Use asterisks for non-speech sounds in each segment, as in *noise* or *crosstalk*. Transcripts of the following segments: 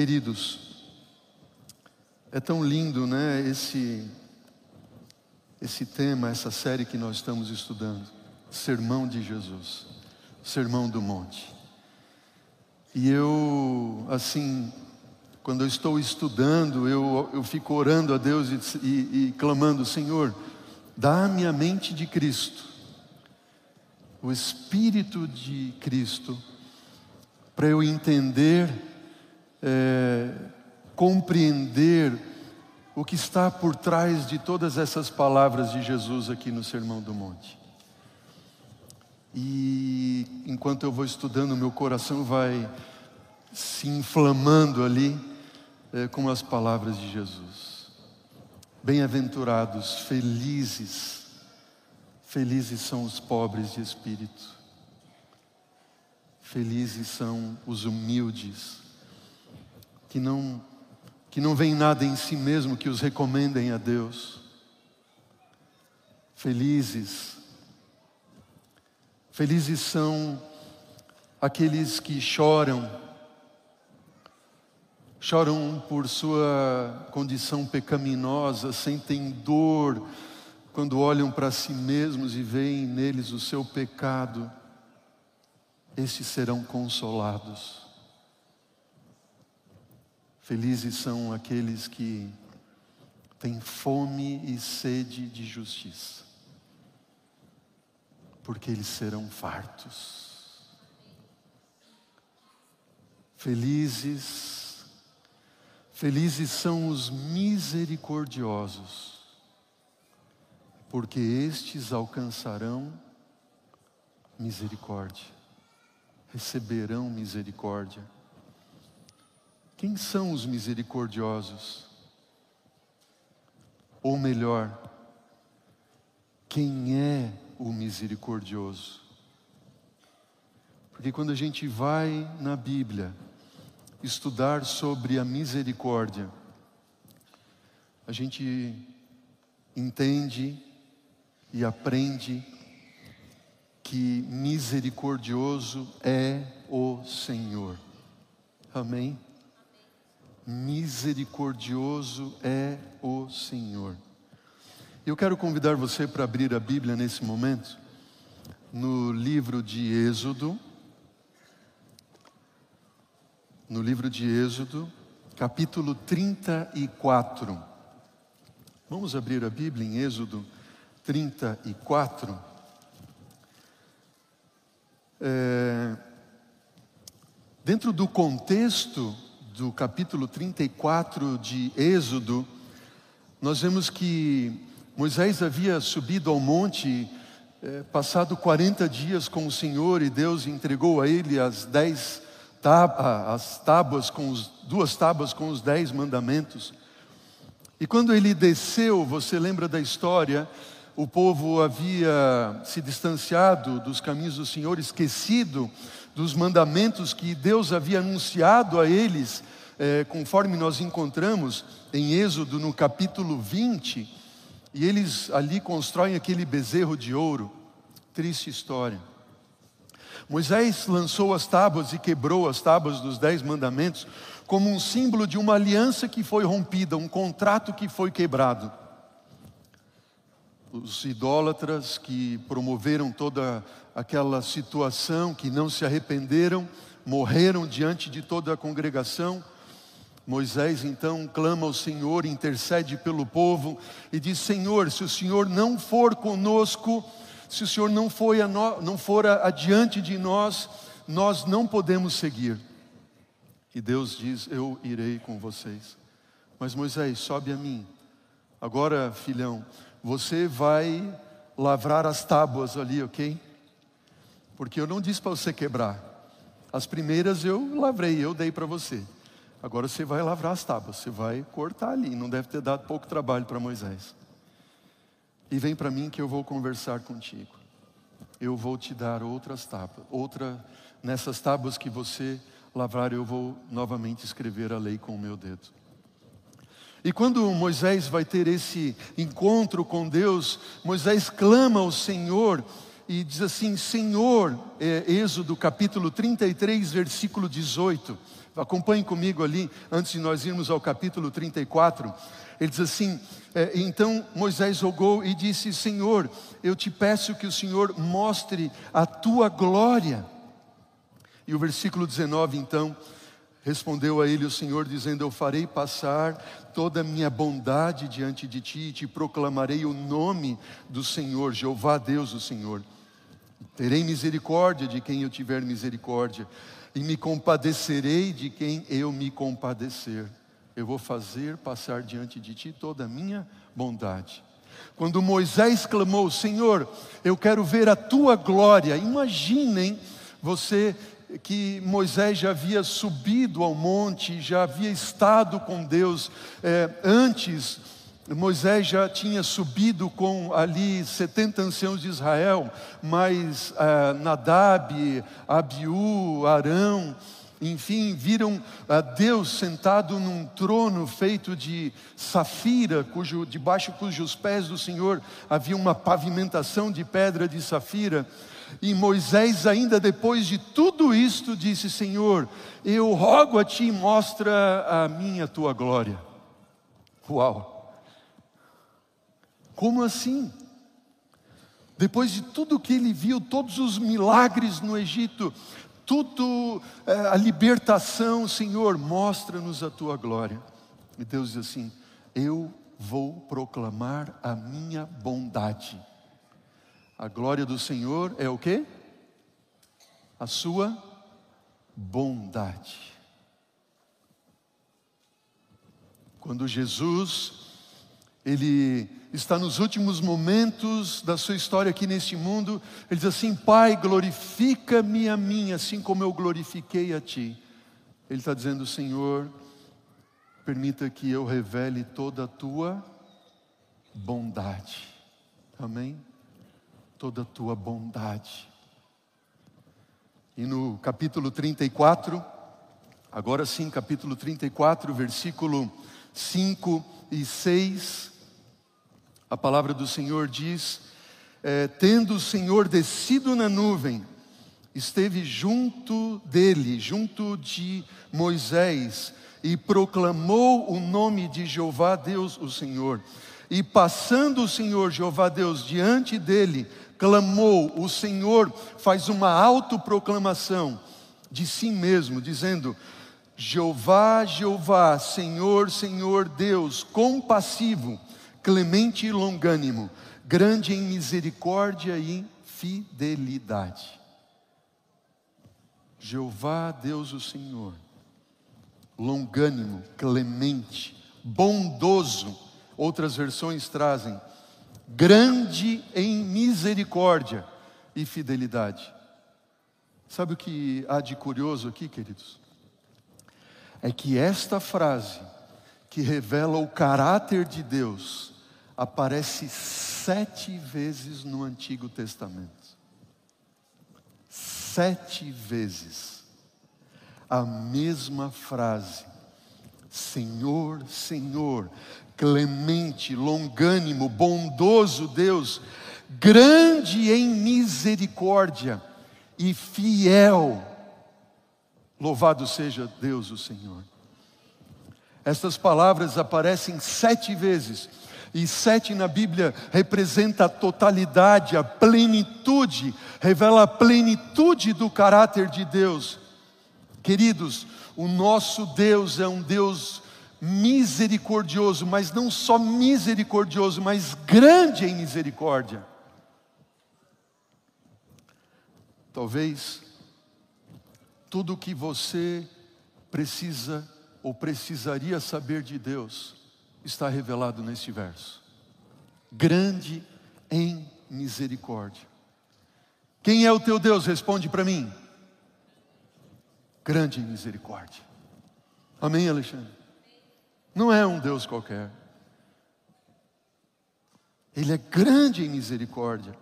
Queridos, é tão lindo, né, esse esse tema, essa série que nós estamos estudando, Sermão de Jesus, Sermão do Monte. E eu, assim, quando eu estou estudando, eu, eu fico orando a Deus e, e, e clamando: Senhor, dá-me a mente de Cristo, o Espírito de Cristo, para eu entender, é, compreender o que está por trás de todas essas palavras de Jesus aqui no Sermão do Monte. E enquanto eu vou estudando, meu coração vai se inflamando ali é, com as palavras de Jesus. Bem-aventurados, felizes, felizes são os pobres de espírito, felizes são os humildes, que não que não vem nada em si mesmo que os recomendem a Deus. Felizes, felizes são aqueles que choram, choram por sua condição pecaminosa, sentem dor quando olham para si mesmos e veem neles o seu pecado, esses serão consolados. Felizes são aqueles que têm fome e sede de justiça, porque eles serão fartos. Felizes, felizes são os misericordiosos, porque estes alcançarão misericórdia, receberão misericórdia. Quem são os misericordiosos? Ou melhor, quem é o misericordioso? Porque quando a gente vai na Bíblia estudar sobre a misericórdia, a gente entende e aprende que misericordioso é o Senhor. Amém? Misericordioso é o Senhor. Eu quero convidar você para abrir a Bíblia nesse momento, no livro de Êxodo, no livro de Êxodo, capítulo 34. Vamos abrir a Bíblia em Êxodo 34. É, dentro do contexto do capítulo 34 de Êxodo, nós vemos que Moisés havia subido ao monte, eh, passado 40 dias com o Senhor, e Deus entregou a ele as dez as tábuas com os, duas tábuas com os dez mandamentos. E quando ele desceu, você lembra da história? O povo havia se distanciado dos caminhos do Senhor, esquecido dos mandamentos que Deus havia anunciado a eles, é, conforme nós encontramos em Êxodo no capítulo 20, e eles ali constroem aquele bezerro de ouro. Triste história. Moisés lançou as tábuas e quebrou as tábuas dos dez mandamentos como um símbolo de uma aliança que foi rompida, um contrato que foi quebrado. Os idólatras que promoveram toda aquela situação, que não se arrependeram, morreram diante de toda a congregação. Moisés então clama ao Senhor, intercede pelo povo e diz: Senhor, se o Senhor não for conosco, se o Senhor não for, não for adiante de nós, nós não podemos seguir. E Deus diz: Eu irei com vocês. Mas Moisés, sobe a mim. Agora, filhão, você vai lavrar as tábuas ali, ok? Porque eu não disse para você quebrar. As primeiras eu lavrei, eu dei para você. Agora você vai lavrar as tábuas, você vai cortar ali. Não deve ter dado pouco trabalho para Moisés. E vem para mim que eu vou conversar contigo. Eu vou te dar outras tábuas, outra nessas tábuas que você lavrar, eu vou novamente escrever a lei com o meu dedo. E quando Moisés vai ter esse encontro com Deus, Moisés clama ao Senhor e diz assim: Senhor, é, Êxodo capítulo 33, versículo 18. Acompanhe comigo ali, antes de nós irmos ao capítulo 34. Ele diz assim: é, Então Moisés rogou e disse: Senhor, eu te peço que o Senhor mostre a tua glória. E o versículo 19, então, respondeu a ele o Senhor, dizendo: Eu farei passar toda a minha bondade diante de ti e te proclamarei o nome do Senhor, Jeová Deus, o Senhor. Terei misericórdia de quem eu tiver misericórdia e me compadecerei de quem eu me compadecer. Eu vou fazer passar diante de ti toda a minha bondade. Quando Moisés clamou, Senhor, eu quero ver a tua glória. Imaginem você que Moisés já havia subido ao monte, já havia estado com Deus é, antes Moisés já tinha subido com ali 70 anciãos de Israel, mas uh, Nadab, Abiú, Arão, enfim, viram uh, Deus sentado num trono feito de safira, cujo, debaixo cujos pés do Senhor havia uma pavimentação de pedra de safira. E Moisés, ainda depois de tudo isto, disse: Senhor, eu rogo a ti, mostra a minha tua glória. Uau! Como assim? Depois de tudo que ele viu, todos os milagres no Egito, tudo é, a libertação, Senhor, mostra-nos a tua glória. E Deus diz assim: Eu vou proclamar a minha bondade. A glória do Senhor é o que? A sua bondade. Quando Jesus ele está nos últimos momentos da sua história aqui neste mundo. Ele diz assim: Pai, glorifica-me a mim, assim como eu glorifiquei a Ti. Ele está dizendo: Senhor, permita que eu revele toda a Tua bondade. Amém? Toda a Tua bondade. E no capítulo 34, agora sim, capítulo 34, versículo 5 e 6 a palavra do Senhor diz: é, tendo o Senhor descido na nuvem, esteve junto dele, junto de Moisés, e proclamou o nome de Jeová Deus, o Senhor. E passando o Senhor Jeová Deus diante dele, clamou, o Senhor faz uma autoproclamação de si mesmo, dizendo: Jeová, Jeová, Senhor, Senhor Deus, compassivo clemente e longânimo, grande em misericórdia e fidelidade. Jeová, Deus o Senhor, longânimo, clemente, bondoso, outras versões trazem, grande em misericórdia e fidelidade. Sabe o que há de curioso aqui, queridos? É que esta frase, que revela o caráter de Deus, aparece sete vezes no Antigo Testamento. Sete vezes. A mesma frase. Senhor, Senhor, clemente, longânimo, bondoso Deus, grande em misericórdia e fiel. Louvado seja Deus o Senhor. Estas palavras aparecem sete vezes e sete na Bíblia representa a totalidade, a plenitude, revela a plenitude do caráter de Deus. Queridos, o nosso Deus é um Deus misericordioso, mas não só misericordioso, mas grande em misericórdia. Talvez tudo o que você precisa ou precisaria saber de Deus está revelado neste verso. Grande em misericórdia. Quem é o teu Deus? Responde para mim. Grande em misericórdia. Amém, Alexandre? Não é um Deus qualquer. Ele é grande em misericórdia.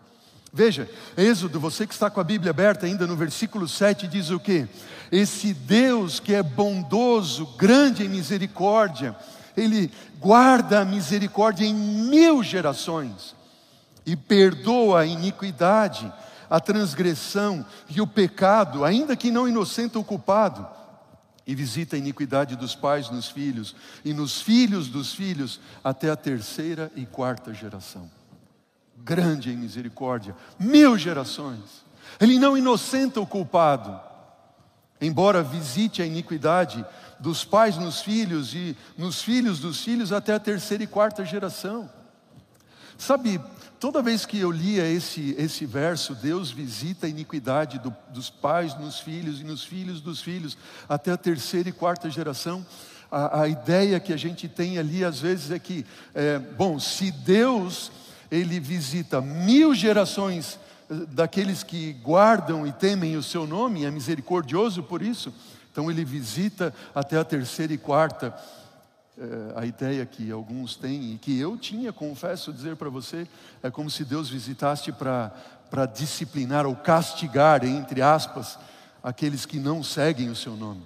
Veja, Êxodo, você que está com a Bíblia aberta ainda no versículo 7 diz o que? Esse Deus que é bondoso, grande em misericórdia, ele guarda a misericórdia em mil gerações e perdoa a iniquidade, a transgressão e o pecado, ainda que não inocente o culpado, e visita a iniquidade dos pais nos filhos, e nos filhos dos filhos, até a terceira e quarta geração. Grande em misericórdia, mil gerações. Ele não inocenta o culpado, embora visite a iniquidade dos pais nos filhos e nos filhos dos filhos até a terceira e quarta geração. Sabe, toda vez que eu lia esse, esse verso, Deus visita a iniquidade do, dos pais nos filhos e nos filhos dos filhos até a terceira e quarta geração. A, a ideia que a gente tem ali às vezes é que, é, bom, se Deus ele visita mil gerações eh, daqueles que guardam e temem o seu nome, é misericordioso por isso. Então ele visita até a terceira e quarta é, a ideia que alguns têm e que eu tinha, confesso dizer para você, é como se Deus visitasse para disciplinar ou castigar, entre aspas, aqueles que não seguem o seu nome.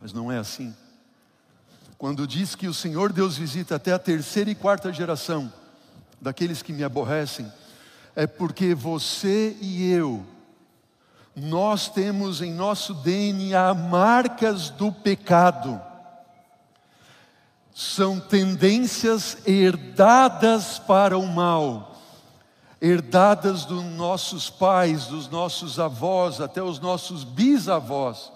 Mas não é assim. Quando diz que o Senhor Deus visita até a terceira e quarta geração daqueles que me aborrecem, é porque você e eu, nós temos em nosso DNA marcas do pecado são tendências herdadas para o mal, herdadas dos nossos pais, dos nossos avós, até os nossos bisavós,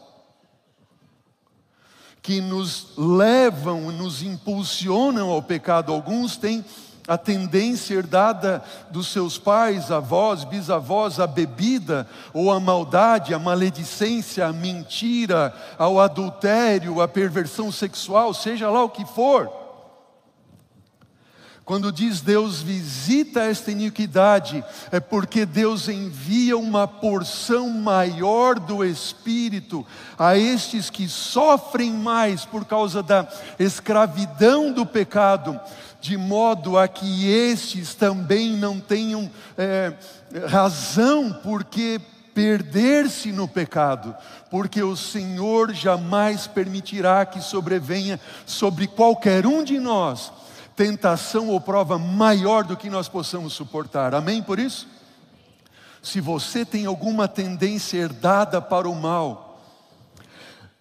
que nos levam, nos impulsionam ao pecado. Alguns têm a tendência herdada dos seus pais, avós, bisavós, a bebida ou a maldade, a maledicência, a mentira, ao adultério, a perversão sexual, seja lá o que for. Quando diz Deus visita esta iniquidade, é porque Deus envia uma porção maior do Espírito a estes que sofrem mais por causa da escravidão do pecado, de modo a que estes também não tenham é, razão porque perder-se no pecado, porque o Senhor jamais permitirá que sobrevenha sobre qualquer um de nós tentação ou prova maior do que nós possamos suportar. Amém por isso? Se você tem alguma tendência herdada para o mal,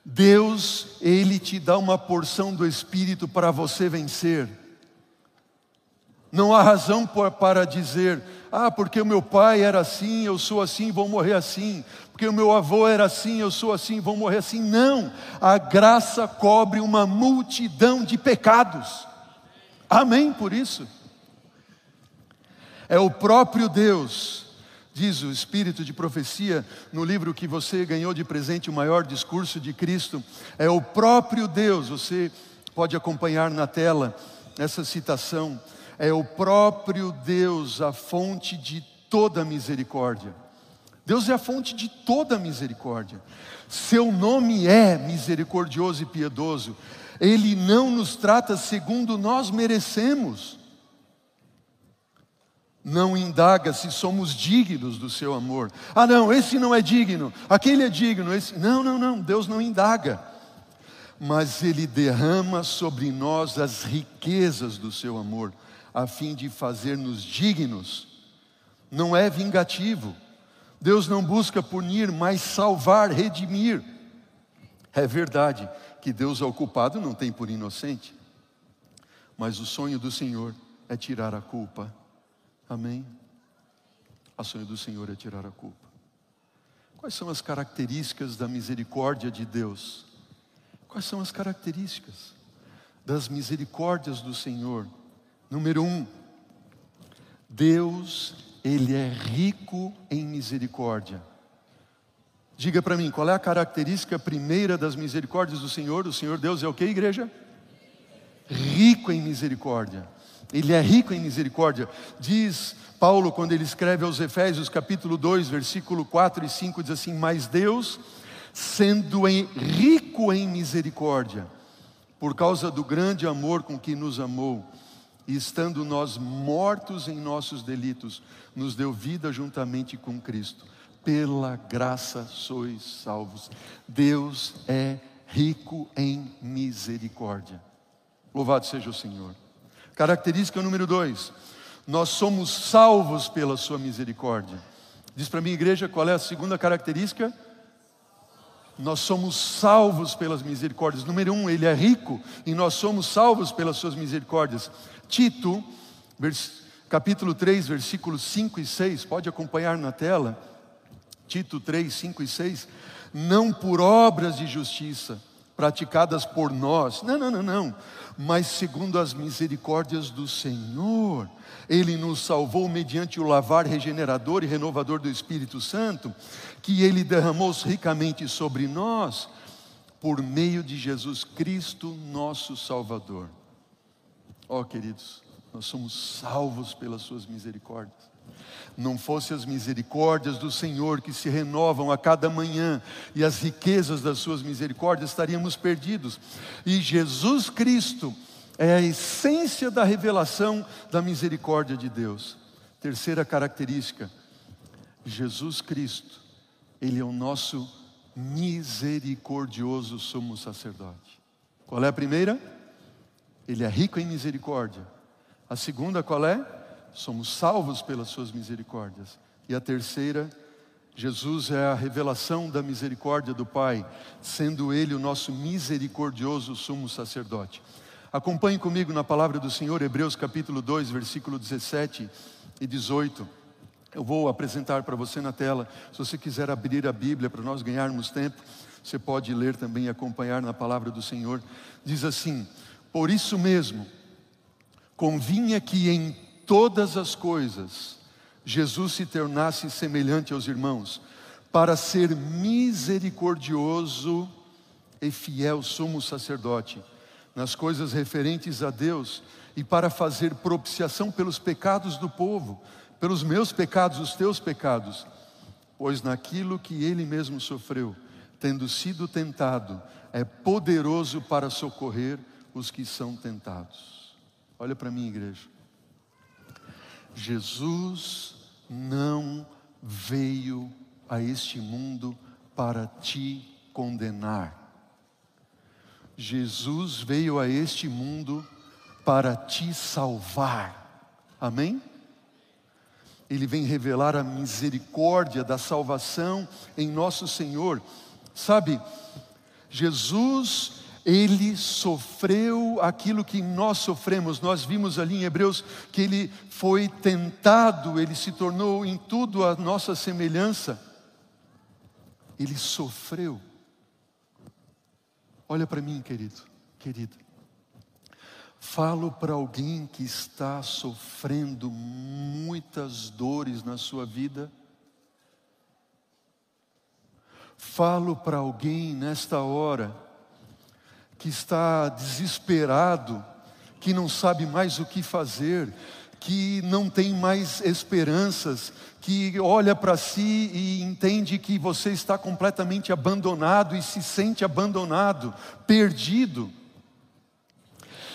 Deus, Ele te dá uma porção do Espírito para você vencer. Não há razão para dizer, ah, porque o meu pai era assim, eu sou assim, vou morrer assim. Porque o meu avô era assim, eu sou assim, vou morrer assim. Não, a graça cobre uma multidão de pecados. Amém por isso. É o próprio Deus, diz o Espírito de Profecia, no livro que você ganhou de presente, o maior discurso de Cristo. É o próprio Deus, você pode acompanhar na tela essa citação é o próprio Deus a fonte de toda misericórdia. Deus é a fonte de toda misericórdia. Seu nome é misericordioso e piedoso. Ele não nos trata segundo nós merecemos. Não indaga se somos dignos do seu amor. Ah, não, esse não é digno, aquele é digno, esse. Não, não, não, Deus não indaga. Mas Ele derrama sobre nós as riquezas do seu amor a fim de fazer-nos dignos. Não é vingativo. Deus não busca punir, mas salvar, redimir. É verdade que Deus é o culpado, não tem por inocente. Mas o sonho do Senhor é tirar a culpa. Amém? O sonho do Senhor é tirar a culpa. Quais são as características da misericórdia de Deus? Quais são as características das misericórdias do Senhor? Número um, Deus, Ele é rico em misericórdia. Diga para mim, qual é a característica primeira das misericórdias do Senhor? O Senhor Deus é o que, igreja? Rico em misericórdia. Ele é rico em misericórdia. Diz Paulo, quando ele escreve aos Efésios, capítulo 2, versículo 4 e 5, diz assim: Mas Deus, sendo em, rico em misericórdia, por causa do grande amor com que nos amou, e estando nós mortos em nossos delitos, nos deu vida juntamente com Cristo. Pela graça sois salvos. Deus é rico em misericórdia. Louvado seja o Senhor. Característica número dois: nós somos salvos pela Sua misericórdia. Diz para mim, igreja, qual é a segunda característica? Nós somos salvos pelas misericórdias. Número um, ele é rico e nós somos salvos pelas suas misericórdias. Tito, capítulo 3, versículos 5 e 6, pode acompanhar na tela. Tito 3, 5 e 6. Não por obras de justiça praticadas por nós, não, não, não, não, mas segundo as misericórdias do Senhor. Ele nos salvou mediante o lavar regenerador e renovador do Espírito Santo, que ele derramou ricamente sobre nós, por meio de Jesus Cristo, nosso Salvador. Ó oh, queridos, nós somos salvos pelas Suas misericórdias. Não fosse as misericórdias do Senhor que se renovam a cada manhã e as riquezas das Suas misericórdias, estaríamos perdidos. E Jesus Cristo é a essência da revelação da misericórdia de Deus. Terceira característica: Jesus Cristo, Ele é o nosso misericordioso sumo sacerdote. Qual é a primeira? Ele é rico em misericórdia. A segunda qual é? Somos salvos pelas suas misericórdias. E a terceira, Jesus é a revelação da misericórdia do Pai, sendo Ele o nosso misericordioso sumo sacerdote. Acompanhe comigo na palavra do Senhor, Hebreus capítulo 2, versículo 17 e 18. Eu vou apresentar para você na tela. Se você quiser abrir a Bíblia para nós ganharmos tempo, você pode ler também e acompanhar na palavra do Senhor. Diz assim: Por isso mesmo, convinha que em todas as coisas Jesus se tornasse semelhante aos irmãos, para ser misericordioso e fiel sumo sacerdote nas coisas referentes a Deus e para fazer propiciação pelos pecados do povo, pelos meus pecados, os teus pecados, pois naquilo que ele mesmo sofreu, tendo sido tentado, é poderoso para socorrer os que são tentados. Olha para mim, igreja. Jesus não veio a este mundo para te condenar. Jesus veio a este mundo para te salvar. Amém? Ele vem revelar a misericórdia da salvação em nosso Senhor. Sabe, Jesus ele sofreu aquilo que nós sofremos. Nós vimos ali em Hebreus que ele foi tentado, ele se tornou em tudo a nossa semelhança. Ele sofreu. Olha para mim, querido, querida. Falo para alguém que está sofrendo muitas dores na sua vida. Falo para alguém nesta hora que está desesperado, que não sabe mais o que fazer, que não tem mais esperanças, que olha para si e entende que você está completamente abandonado e se sente abandonado, perdido.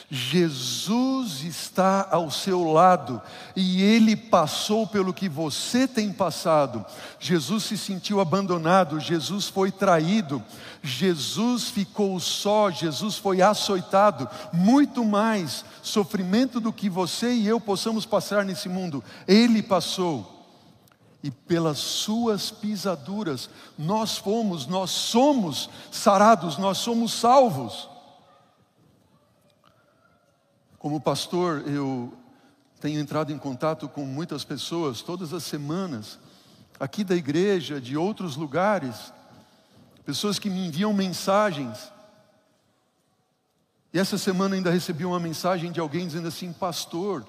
Jesus está ao seu lado e ele passou pelo que você tem passado. Jesus se sentiu abandonado, Jesus foi traído, Jesus ficou só, Jesus foi açoitado. Muito mais sofrimento do que você e eu possamos passar nesse mundo, ele passou. E pelas suas pisaduras nós fomos, nós somos sarados, nós somos salvos. Como pastor, eu tenho entrado em contato com muitas pessoas todas as semanas, aqui da igreja, de outros lugares, pessoas que me enviam mensagens. E essa semana ainda recebi uma mensagem de alguém dizendo assim: Pastor,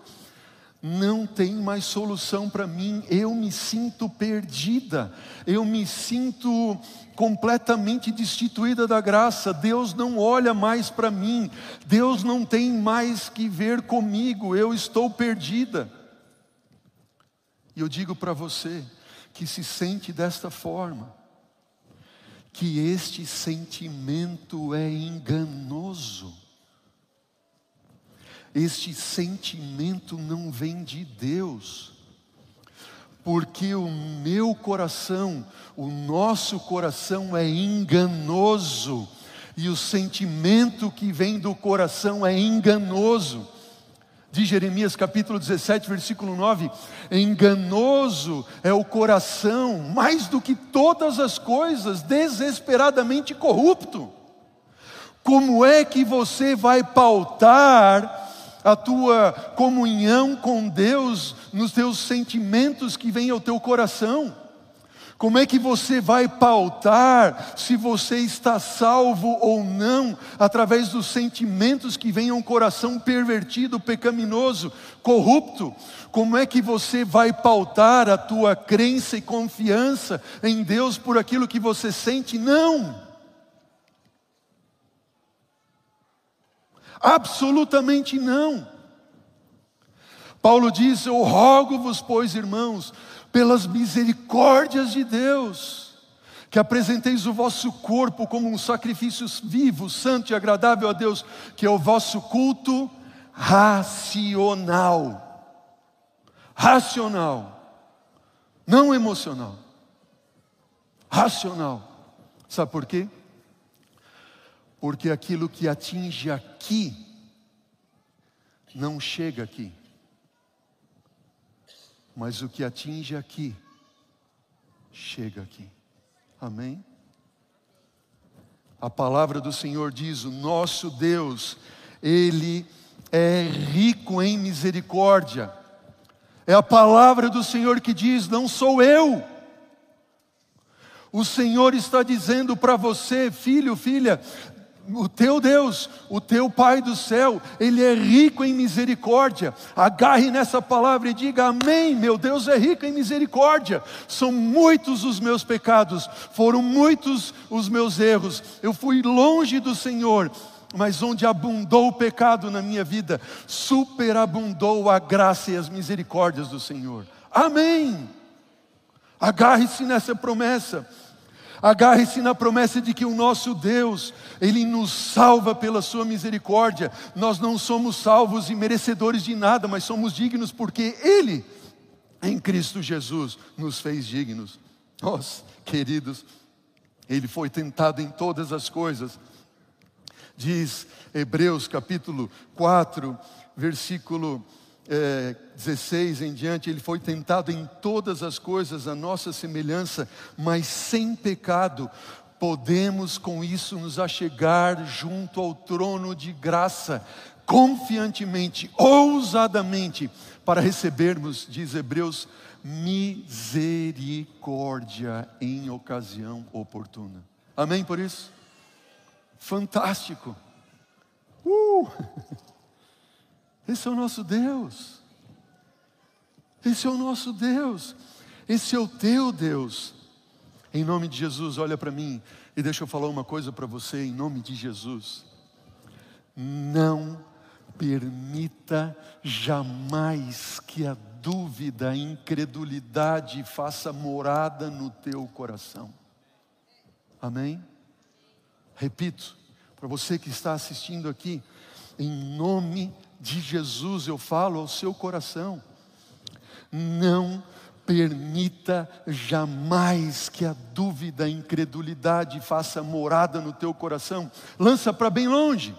não tem mais solução para mim, eu me sinto perdida, eu me sinto completamente destituída da graça, Deus não olha mais para mim, Deus não tem mais que ver comigo, eu estou perdida. E eu digo para você que se sente desta forma, que este sentimento é enganoso. Este sentimento não vem de Deus, porque o meu coração, o nosso coração é enganoso, e o sentimento que vem do coração é enganoso. De Jeremias capítulo 17, versículo 9: Enganoso é o coração, mais do que todas as coisas, desesperadamente corrupto. Como é que você vai pautar a tua comunhão com Deus nos teus sentimentos que vêm ao teu coração? Como é que você vai pautar se você está salvo ou não, através dos sentimentos que vêm a um coração pervertido, pecaminoso, corrupto? Como é que você vai pautar a tua crença e confiança em Deus por aquilo que você sente? Não! Absolutamente não. Paulo diz: Eu rogo-vos, pois, irmãos, pelas misericórdias de Deus, que apresenteis o vosso corpo como um sacrifício vivo, santo e agradável a Deus, que é o vosso culto racional. Racional, não emocional. Racional. Sabe por quê? Porque aquilo que atinge aqui não chega aqui mas o que atinge aqui, chega aqui. Amém? A palavra do Senhor diz: o nosso Deus, Ele é rico em misericórdia. É a palavra do Senhor que diz: não sou eu. O Senhor está dizendo para você, filho, filha, o teu Deus, o teu Pai do céu, Ele é rico em misericórdia. Agarre nessa palavra e diga: Amém. Meu Deus é rico em misericórdia. São muitos os meus pecados, foram muitos os meus erros. Eu fui longe do Senhor, mas onde abundou o pecado na minha vida, superabundou a graça e as misericórdias do Senhor. Amém. Agarre-se nessa promessa. Agarre-se na promessa de que o nosso Deus, Ele nos salva pela Sua misericórdia. Nós não somos salvos e merecedores de nada, mas somos dignos porque Ele, em Cristo Jesus, nos fez dignos. Nós, queridos, Ele foi tentado em todas as coisas. Diz Hebreus capítulo 4, versículo é, 16 em diante, ele foi tentado em todas as coisas, a nossa semelhança, mas sem pecado. Podemos com isso nos achegar junto ao trono de graça, confiantemente, ousadamente, para recebermos, diz Hebreus, misericórdia em ocasião oportuna. Amém por isso? Fantástico. Uh! *laughs* Esse é o nosso Deus. Esse é o nosso Deus. Esse é o teu Deus. Em nome de Jesus, olha para mim e deixa eu falar uma coisa para você, em nome de Jesus. Não permita jamais que a dúvida, a incredulidade faça morada no teu coração. Amém? Repito, para você que está assistindo aqui, em nome de Jesus eu falo ao seu coração. Não permita jamais que a dúvida, a incredulidade faça morada no teu coração. Lança para bem longe.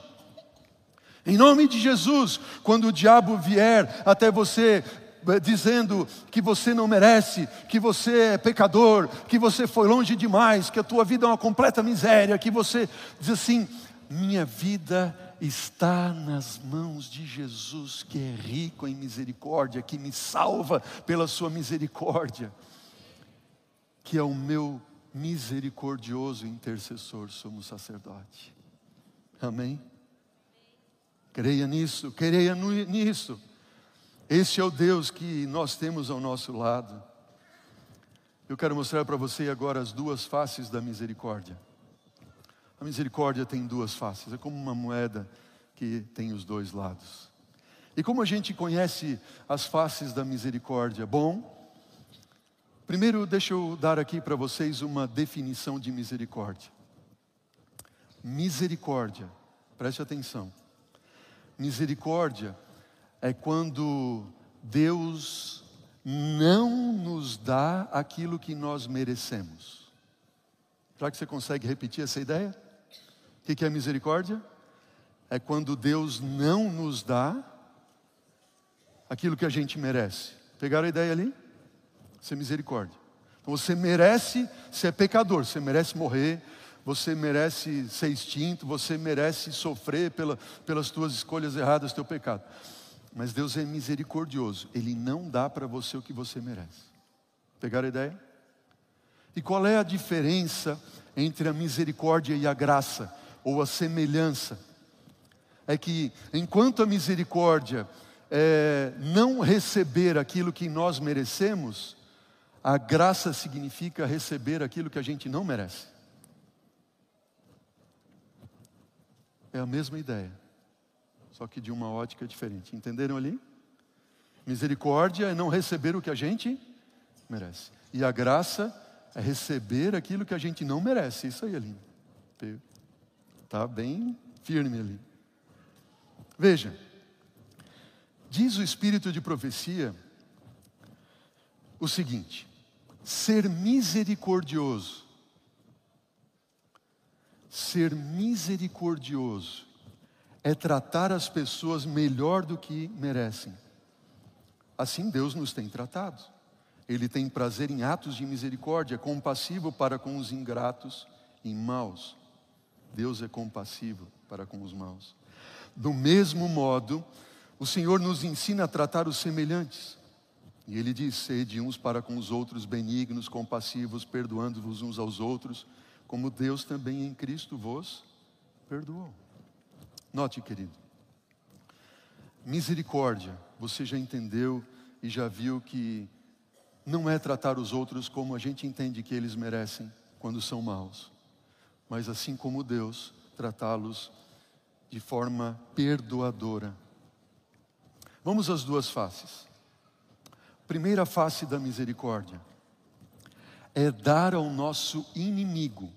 Em nome de Jesus, quando o diabo vier até você eh, dizendo que você não merece, que você é pecador, que você foi longe demais, que a tua vida é uma completa miséria, que você diz assim: minha vida está nas mãos de Jesus, que é rico em misericórdia, que me salva pela Sua misericórdia, que é o meu misericordioso intercessor, somos sacerdote. Amém? Creia nisso, creia nisso. Esse é o Deus que nós temos ao nosso lado. Eu quero mostrar para você agora as duas faces da misericórdia. A misericórdia tem duas faces, é como uma moeda que tem os dois lados. E como a gente conhece as faces da misericórdia? Bom, primeiro deixa eu dar aqui para vocês uma definição de misericórdia. Misericórdia, preste atenção. Misericórdia é quando Deus não nos dá aquilo que nós merecemos. Será que você consegue repetir essa ideia? O que é misericórdia? É quando Deus não nos dá aquilo que a gente merece. Pegaram a ideia ali? Ser misericórdia. Então você merece ser pecador, você merece morrer, você merece ser extinto, você merece sofrer pela, pelas tuas escolhas erradas, teu pecado. Mas Deus é misericordioso, Ele não dá para você o que você merece. Pegaram a ideia? E qual é a diferença entre a misericórdia e a graça, ou a semelhança? É que enquanto a misericórdia é não receber aquilo que nós merecemos, a graça significa receber aquilo que a gente não merece. É a mesma ideia, só que de uma ótica diferente. Entenderam ali? Misericórdia é não receber o que a gente merece. E a graça é receber aquilo que a gente não merece. Isso aí, Aline. Está bem firme ali. Veja, diz o Espírito de profecia o seguinte: ser misericordioso Ser misericordioso é tratar as pessoas melhor do que merecem. Assim Deus nos tem tratado. Ele tem prazer em atos de misericórdia, compassivo para com os ingratos e maus. Deus é compassivo para com os maus. Do mesmo modo, o Senhor nos ensina a tratar os semelhantes. E ele diz: sede uns para com os outros benignos, compassivos, perdoando-vos uns aos outros como Deus também em Cristo vos perdoou. Note, querido, misericórdia, você já entendeu e já viu que não é tratar os outros como a gente entende que eles merecem quando são maus, mas assim como Deus, tratá-los de forma perdoadora. Vamos às duas faces. Primeira face da misericórdia é dar ao nosso inimigo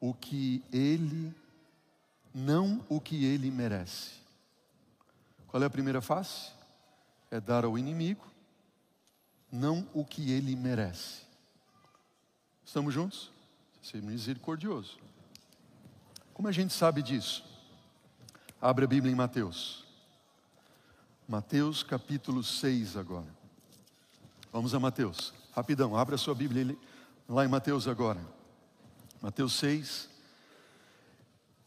o que ele, não o que ele merece. Qual é a primeira face? É dar ao inimigo, não o que ele merece. Estamos juntos? Ser misericordioso. Como a gente sabe disso? Abre a Bíblia em Mateus. Mateus capítulo 6 agora. Vamos a Mateus. Rapidão, abra a sua Bíblia lá em Mateus agora. Mateus 6.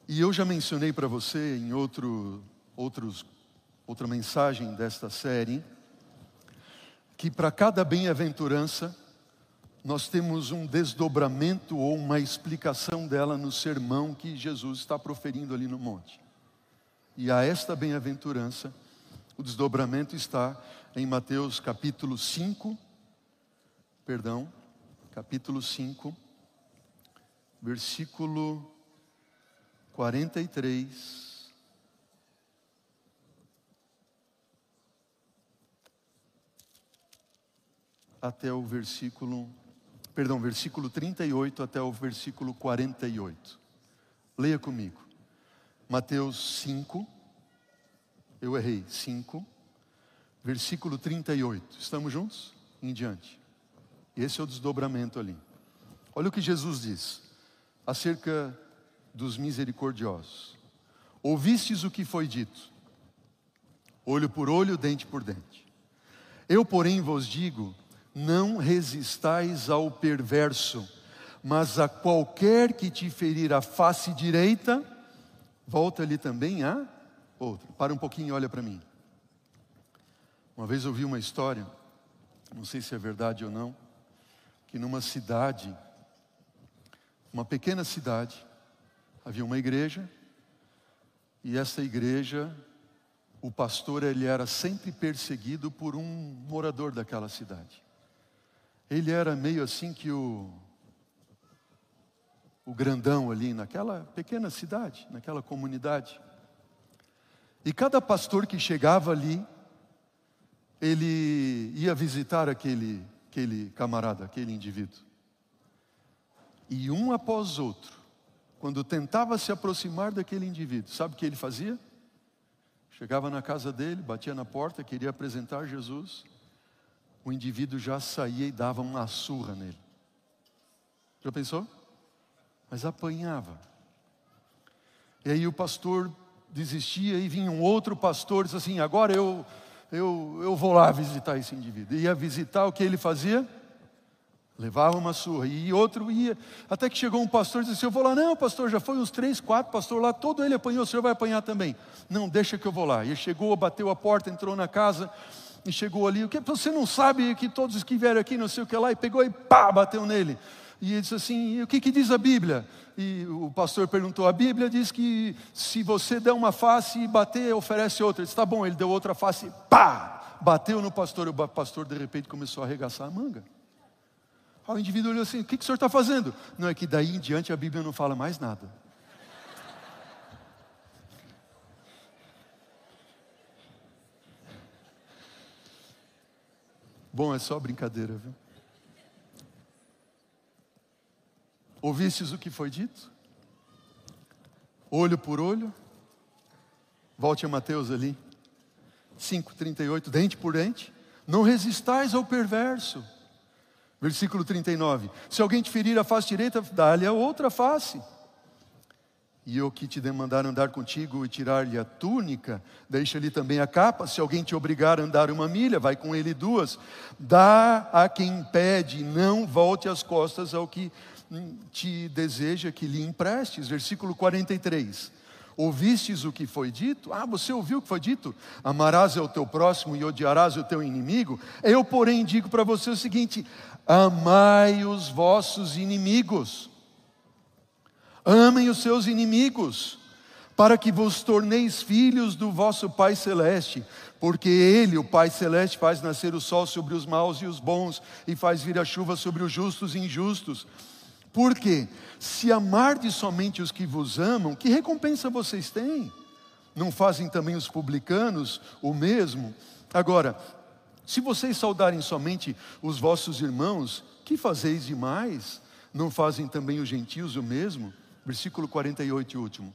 E eu já mencionei para você em outro, outros, outra mensagem desta série, que para cada bem-aventurança, nós temos um desdobramento ou uma explicação dela no sermão que Jesus está proferindo ali no monte. E a esta bem-aventurança, o desdobramento está em Mateus capítulo 5, perdão, capítulo 5, versículo 43. Até o versículo, perdão, versículo 38 até o versículo 48. Leia comigo. Mateus 5, eu errei, 5, versículo 38. Estamos juntos? Em diante. Esse é o desdobramento ali. Olha o que Jesus diz acerca dos misericordiosos. Ouvistes o que foi dito, olho por olho, dente por dente. Eu, porém, vos digo: não resistais ao perverso, mas a qualquer que te ferir a face direita, volta-lhe também a outra. Para um pouquinho e olha para mim. Uma vez eu vi uma história, não sei se é verdade ou não, que numa cidade uma pequena cidade, havia uma igreja, e essa igreja, o pastor ele era sempre perseguido por um morador daquela cidade. Ele era meio assim que o o grandão ali naquela pequena cidade, naquela comunidade. E cada pastor que chegava ali, ele ia visitar aquele, aquele camarada, aquele indivíduo. E um após outro, quando tentava se aproximar daquele indivíduo, sabe o que ele fazia? Chegava na casa dele, batia na porta, queria apresentar Jesus. O indivíduo já saía e dava uma surra nele. Já pensou? Mas apanhava. E aí o pastor desistia e vinha um outro pastor e disse assim: agora eu eu, eu vou lá visitar esse indivíduo. Ia visitar, o que ele fazia? Levava uma surra. E outro ia. Até que chegou um pastor e disse assim: Eu vou lá. Não, pastor, já foi uns três, quatro pastor lá, todo ele apanhou, o senhor vai apanhar também. Não, deixa que eu vou lá. E chegou, bateu a porta, entrou na casa e chegou ali. O que você não sabe que todos que vieram aqui, não sei o que lá, e pegou e pá, bateu nele. E ele disse assim: o que, que diz a Bíblia? E o pastor perguntou: a Bíblia diz que se você der uma face e bater, oferece outra. Ele disse: tá bom, ele deu outra face, pá, bateu no pastor. O pastor de repente começou a arregaçar a manga. Aí o indivíduo olhou assim: o que, que o senhor está fazendo? Não, é que daí em diante a Bíblia não fala mais nada. Bom, é só brincadeira, viu? Ouvistes o que foi dito? Olho por olho. Volte a Mateus ali. 5,38, dente por dente. Não resistais ao perverso. Versículo 39. Se alguém te ferir a face direita, dá-lhe a outra face. E eu que te demandar andar contigo e tirar-lhe a túnica, deixa-lhe também a capa. Se alguém te obrigar a andar uma milha, vai com ele duas. Dá a quem pede, não volte as costas ao que te deseja que lhe emprestes. Versículo 43. Ouvistes o que foi dito? Ah, você ouviu o que foi dito? Amarás o teu próximo e odiarás o teu inimigo? Eu, porém, digo para você o seguinte: amai os vossos inimigos, amem os seus inimigos, para que vos torneis filhos do vosso Pai Celeste, porque Ele, o Pai Celeste, faz nascer o sol sobre os maus e os bons, e faz vir a chuva sobre os justos e injustos. Porque se amardes somente os que vos amam, que recompensa vocês têm? Não fazem também os publicanos o mesmo? Agora, se vocês saudarem somente os vossos irmãos, que fazeis demais? Não fazem também os gentios o mesmo? Versículo 48 e último.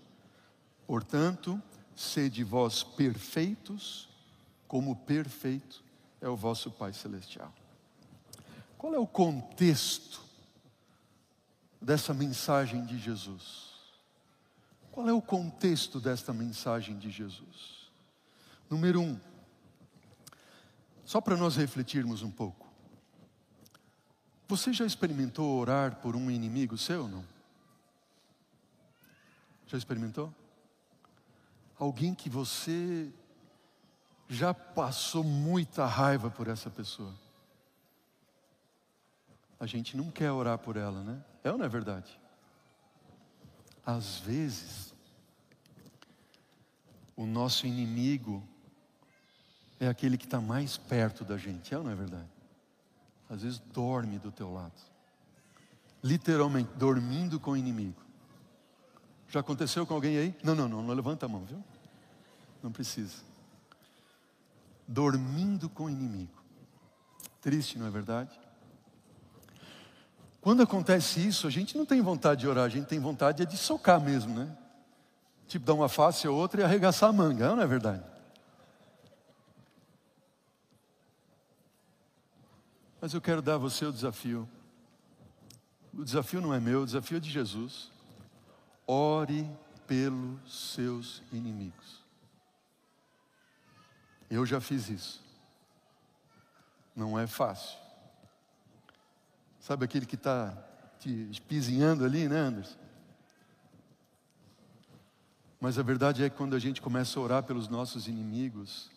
Portanto, sede vós perfeitos, como perfeito é o vosso Pai Celestial. Qual é o contexto dessa mensagem de Jesus? Qual é o contexto desta mensagem de Jesus? Número um, só para nós refletirmos um pouco. Você já experimentou orar por um inimigo seu, não? Já experimentou? Alguém que você já passou muita raiva por essa pessoa. A gente não quer orar por ela, né? É ou não é verdade? Às vezes, o nosso inimigo é aquele que está mais perto da gente, é ou não é verdade? Às vezes dorme do teu lado, literalmente dormindo com o inimigo. Já aconteceu com alguém aí? Não, não, não, não levanta a mão, viu? Não precisa. Dormindo com o inimigo. Triste, não é verdade? Quando acontece isso, a gente não tem vontade de orar, a gente tem vontade de socar mesmo, né? Tipo, dar uma face a outra e arregaçar a manga, não é verdade? Mas eu quero dar a você o desafio. O desafio não é meu, o desafio é de Jesus. Ore pelos seus inimigos. Eu já fiz isso. Não é fácil. Sabe aquele que está te espizinhando ali, né, Anderson? Mas a verdade é que quando a gente começa a orar pelos nossos inimigos,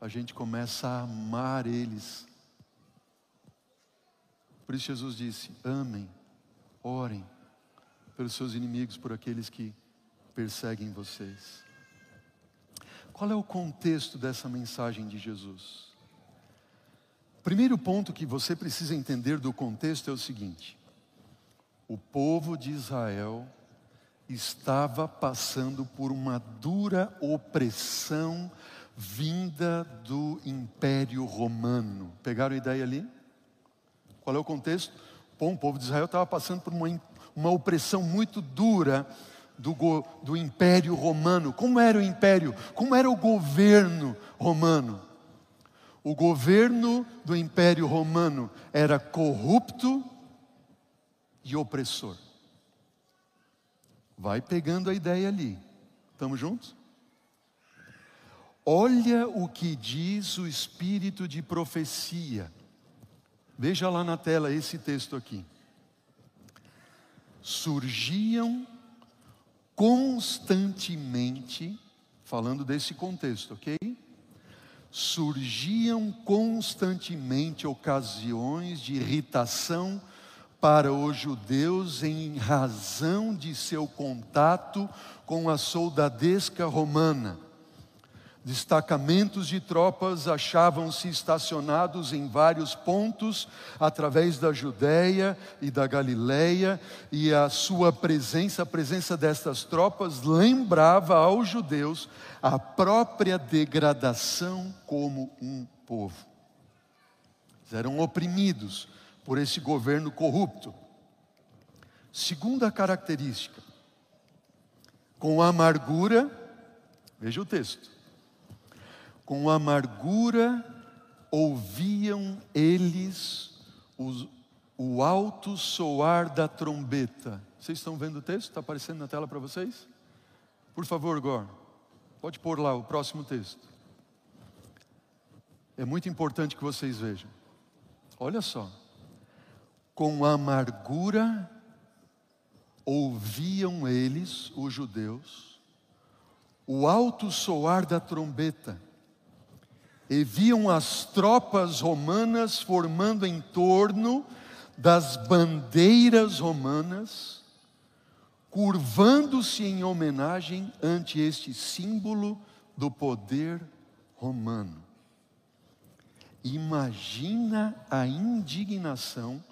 a gente começa a amar eles. Por isso Jesus disse: amem, orem pelos seus inimigos, por aqueles que perseguem vocês. Qual é o contexto dessa mensagem de Jesus? Primeiro ponto que você precisa entender do contexto é o seguinte: o povo de Israel estava passando por uma dura opressão vinda do Império Romano. Pegaram a ideia ali? Qual é o contexto? Bom, o povo de Israel estava passando por uma, uma opressão muito dura do, do Império Romano. Como era o Império? Como era o governo romano? o governo do Império Romano era corrupto e opressor. Vai pegando a ideia ali. Estamos juntos? Olha o que diz o espírito de profecia. Veja lá na tela esse texto aqui. Surgiam constantemente, falando desse contexto, ok? Surgiam constantemente ocasiões de irritação para os judeus em razão de seu contato com a soldadesca romana. Destacamentos de tropas achavam-se estacionados em vários pontos através da Judéia e da Galiléia, e a sua presença, a presença destas tropas, lembrava aos judeus a própria degradação como um povo. Eles eram oprimidos por esse governo corrupto. Segunda característica, com amargura, veja o texto com amargura ouviam eles os, o alto soar da trombeta. Vocês estão vendo o texto? Está aparecendo na tela para vocês? Por favor, Gor, pode pôr lá o próximo texto. É muito importante que vocês vejam. Olha só. Com amargura ouviam eles, os judeus, o alto soar da trombeta e viam as tropas romanas formando em torno das bandeiras romanas, curvando-se em homenagem ante este símbolo do poder romano. Imagina a indignação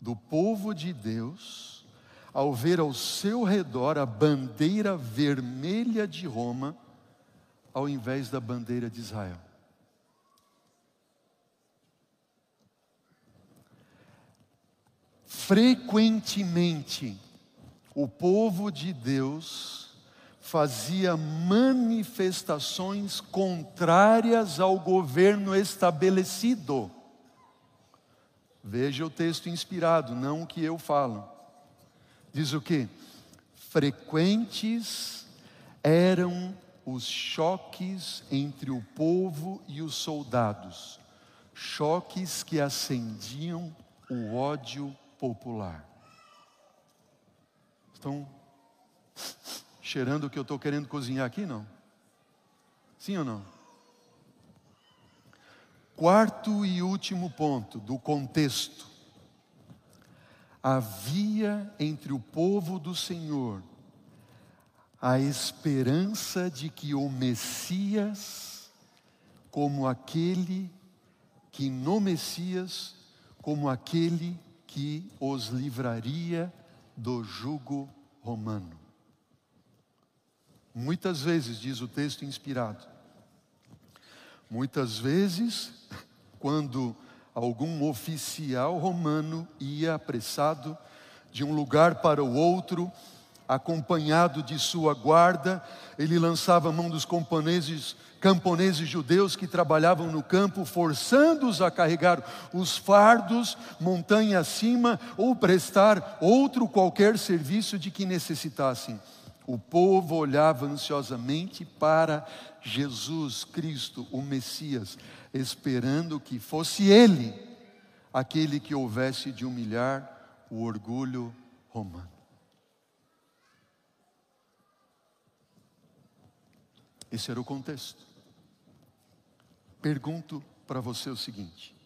do povo de Deus ao ver ao seu redor a bandeira vermelha de Roma ao invés da bandeira de Israel. Frequentemente, o povo de Deus fazia manifestações contrárias ao governo estabelecido. Veja o texto inspirado, não o que eu falo. Diz o que? Frequentes eram os choques entre o povo e os soldados, choques que acendiam o ódio popular. Estão cheirando o que eu estou querendo cozinhar aqui, não? Sim ou não? Quarto e último ponto do contexto. Havia entre o povo do Senhor a esperança de que o Messias, como aquele que no Messias, como aquele que os livraria do jugo romano. Muitas vezes, diz o texto inspirado, muitas vezes, *laughs* quando algum oficial romano ia apressado de um lugar para o outro, acompanhado de sua guarda, ele lançava a mão dos camponeses, camponeses judeus que trabalhavam no campo, forçando-os a carregar os fardos montanha acima ou prestar outro qualquer serviço de que necessitassem. O povo olhava ansiosamente para Jesus Cristo, o Messias, esperando que fosse ele aquele que houvesse de humilhar o orgulho romano. Esse era o contexto. Pergunto para você o seguinte: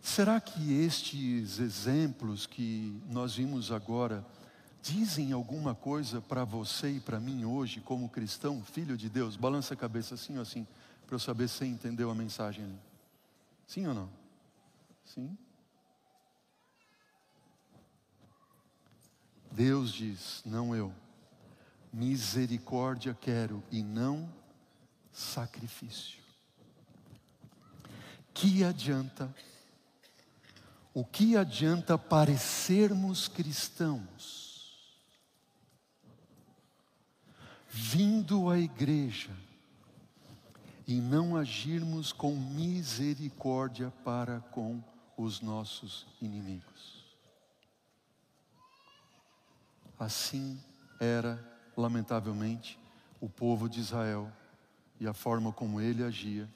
será que estes exemplos que nós vimos agora dizem alguma coisa para você e para mim hoje, como cristão, filho de Deus? Balança a cabeça assim ou assim, para eu saber se você entendeu a mensagem. Sim ou não? Sim? Deus diz, não eu. Misericórdia quero e não sacrifício. Que adianta? O que adianta parecermos cristãos, vindo à igreja e não agirmos com misericórdia para com os nossos inimigos? Assim era lamentavelmente, o povo de Israel e a forma como ele agia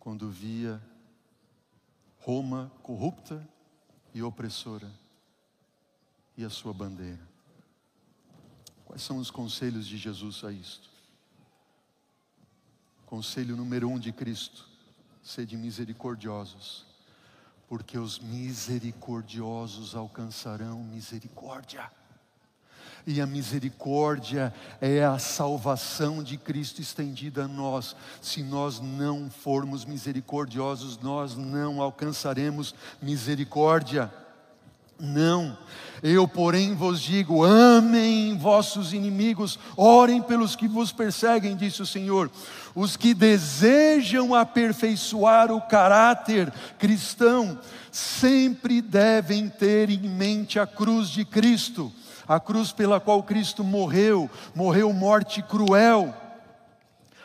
quando via Roma corrupta e opressora e a sua bandeira. Quais são os conselhos de Jesus a isto? Conselho número um de Cristo: sede misericordiosos, porque os misericordiosos alcançarão misericórdia. E a misericórdia é a salvação de Cristo estendida a nós. Se nós não formos misericordiosos, nós não alcançaremos misericórdia. Não, eu, porém, vos digo: amem vossos inimigos, orem pelos que vos perseguem, disse o Senhor. Os que desejam aperfeiçoar o caráter cristão sempre devem ter em mente a cruz de Cristo, a cruz pela qual Cristo morreu, morreu morte cruel,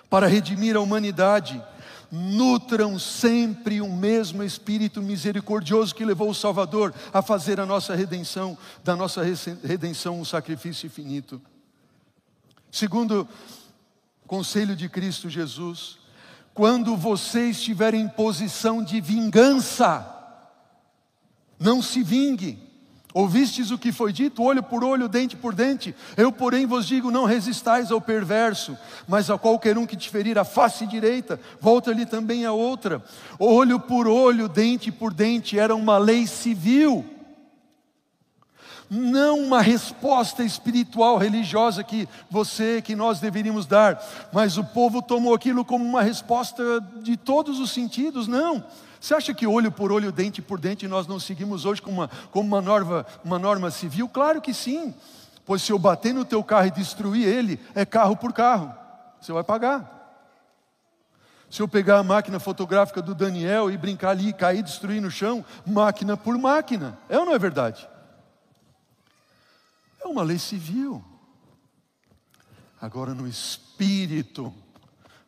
para redimir a humanidade nutram sempre o mesmo espírito misericordioso que levou o Salvador a fazer a nossa redenção, da nossa redenção um sacrifício infinito. Segundo conselho de Cristo Jesus, quando você estiver em posição de vingança, não se vingue, Ouvistes o que foi dito, olho por olho, dente por dente. Eu, porém, vos digo: não resistais ao perverso, mas a qualquer um que te ferir a face direita, volta-lhe também a outra. Olho por olho, dente por dente, era uma lei civil, não uma resposta espiritual, religiosa que você, que nós deveríamos dar, mas o povo tomou aquilo como uma resposta de todos os sentidos, não você acha que olho por olho, dente por dente, nós não seguimos hoje como uma, como uma, norma, uma norma civil? Claro que sim. Pois se eu bater no teu carro e destruir ele, é carro por carro. Você vai pagar. Se eu pegar a máquina fotográfica do Daniel e brincar ali, cair, destruir no chão, máquina por máquina. É ou não é verdade? É uma lei civil. Agora no espírito,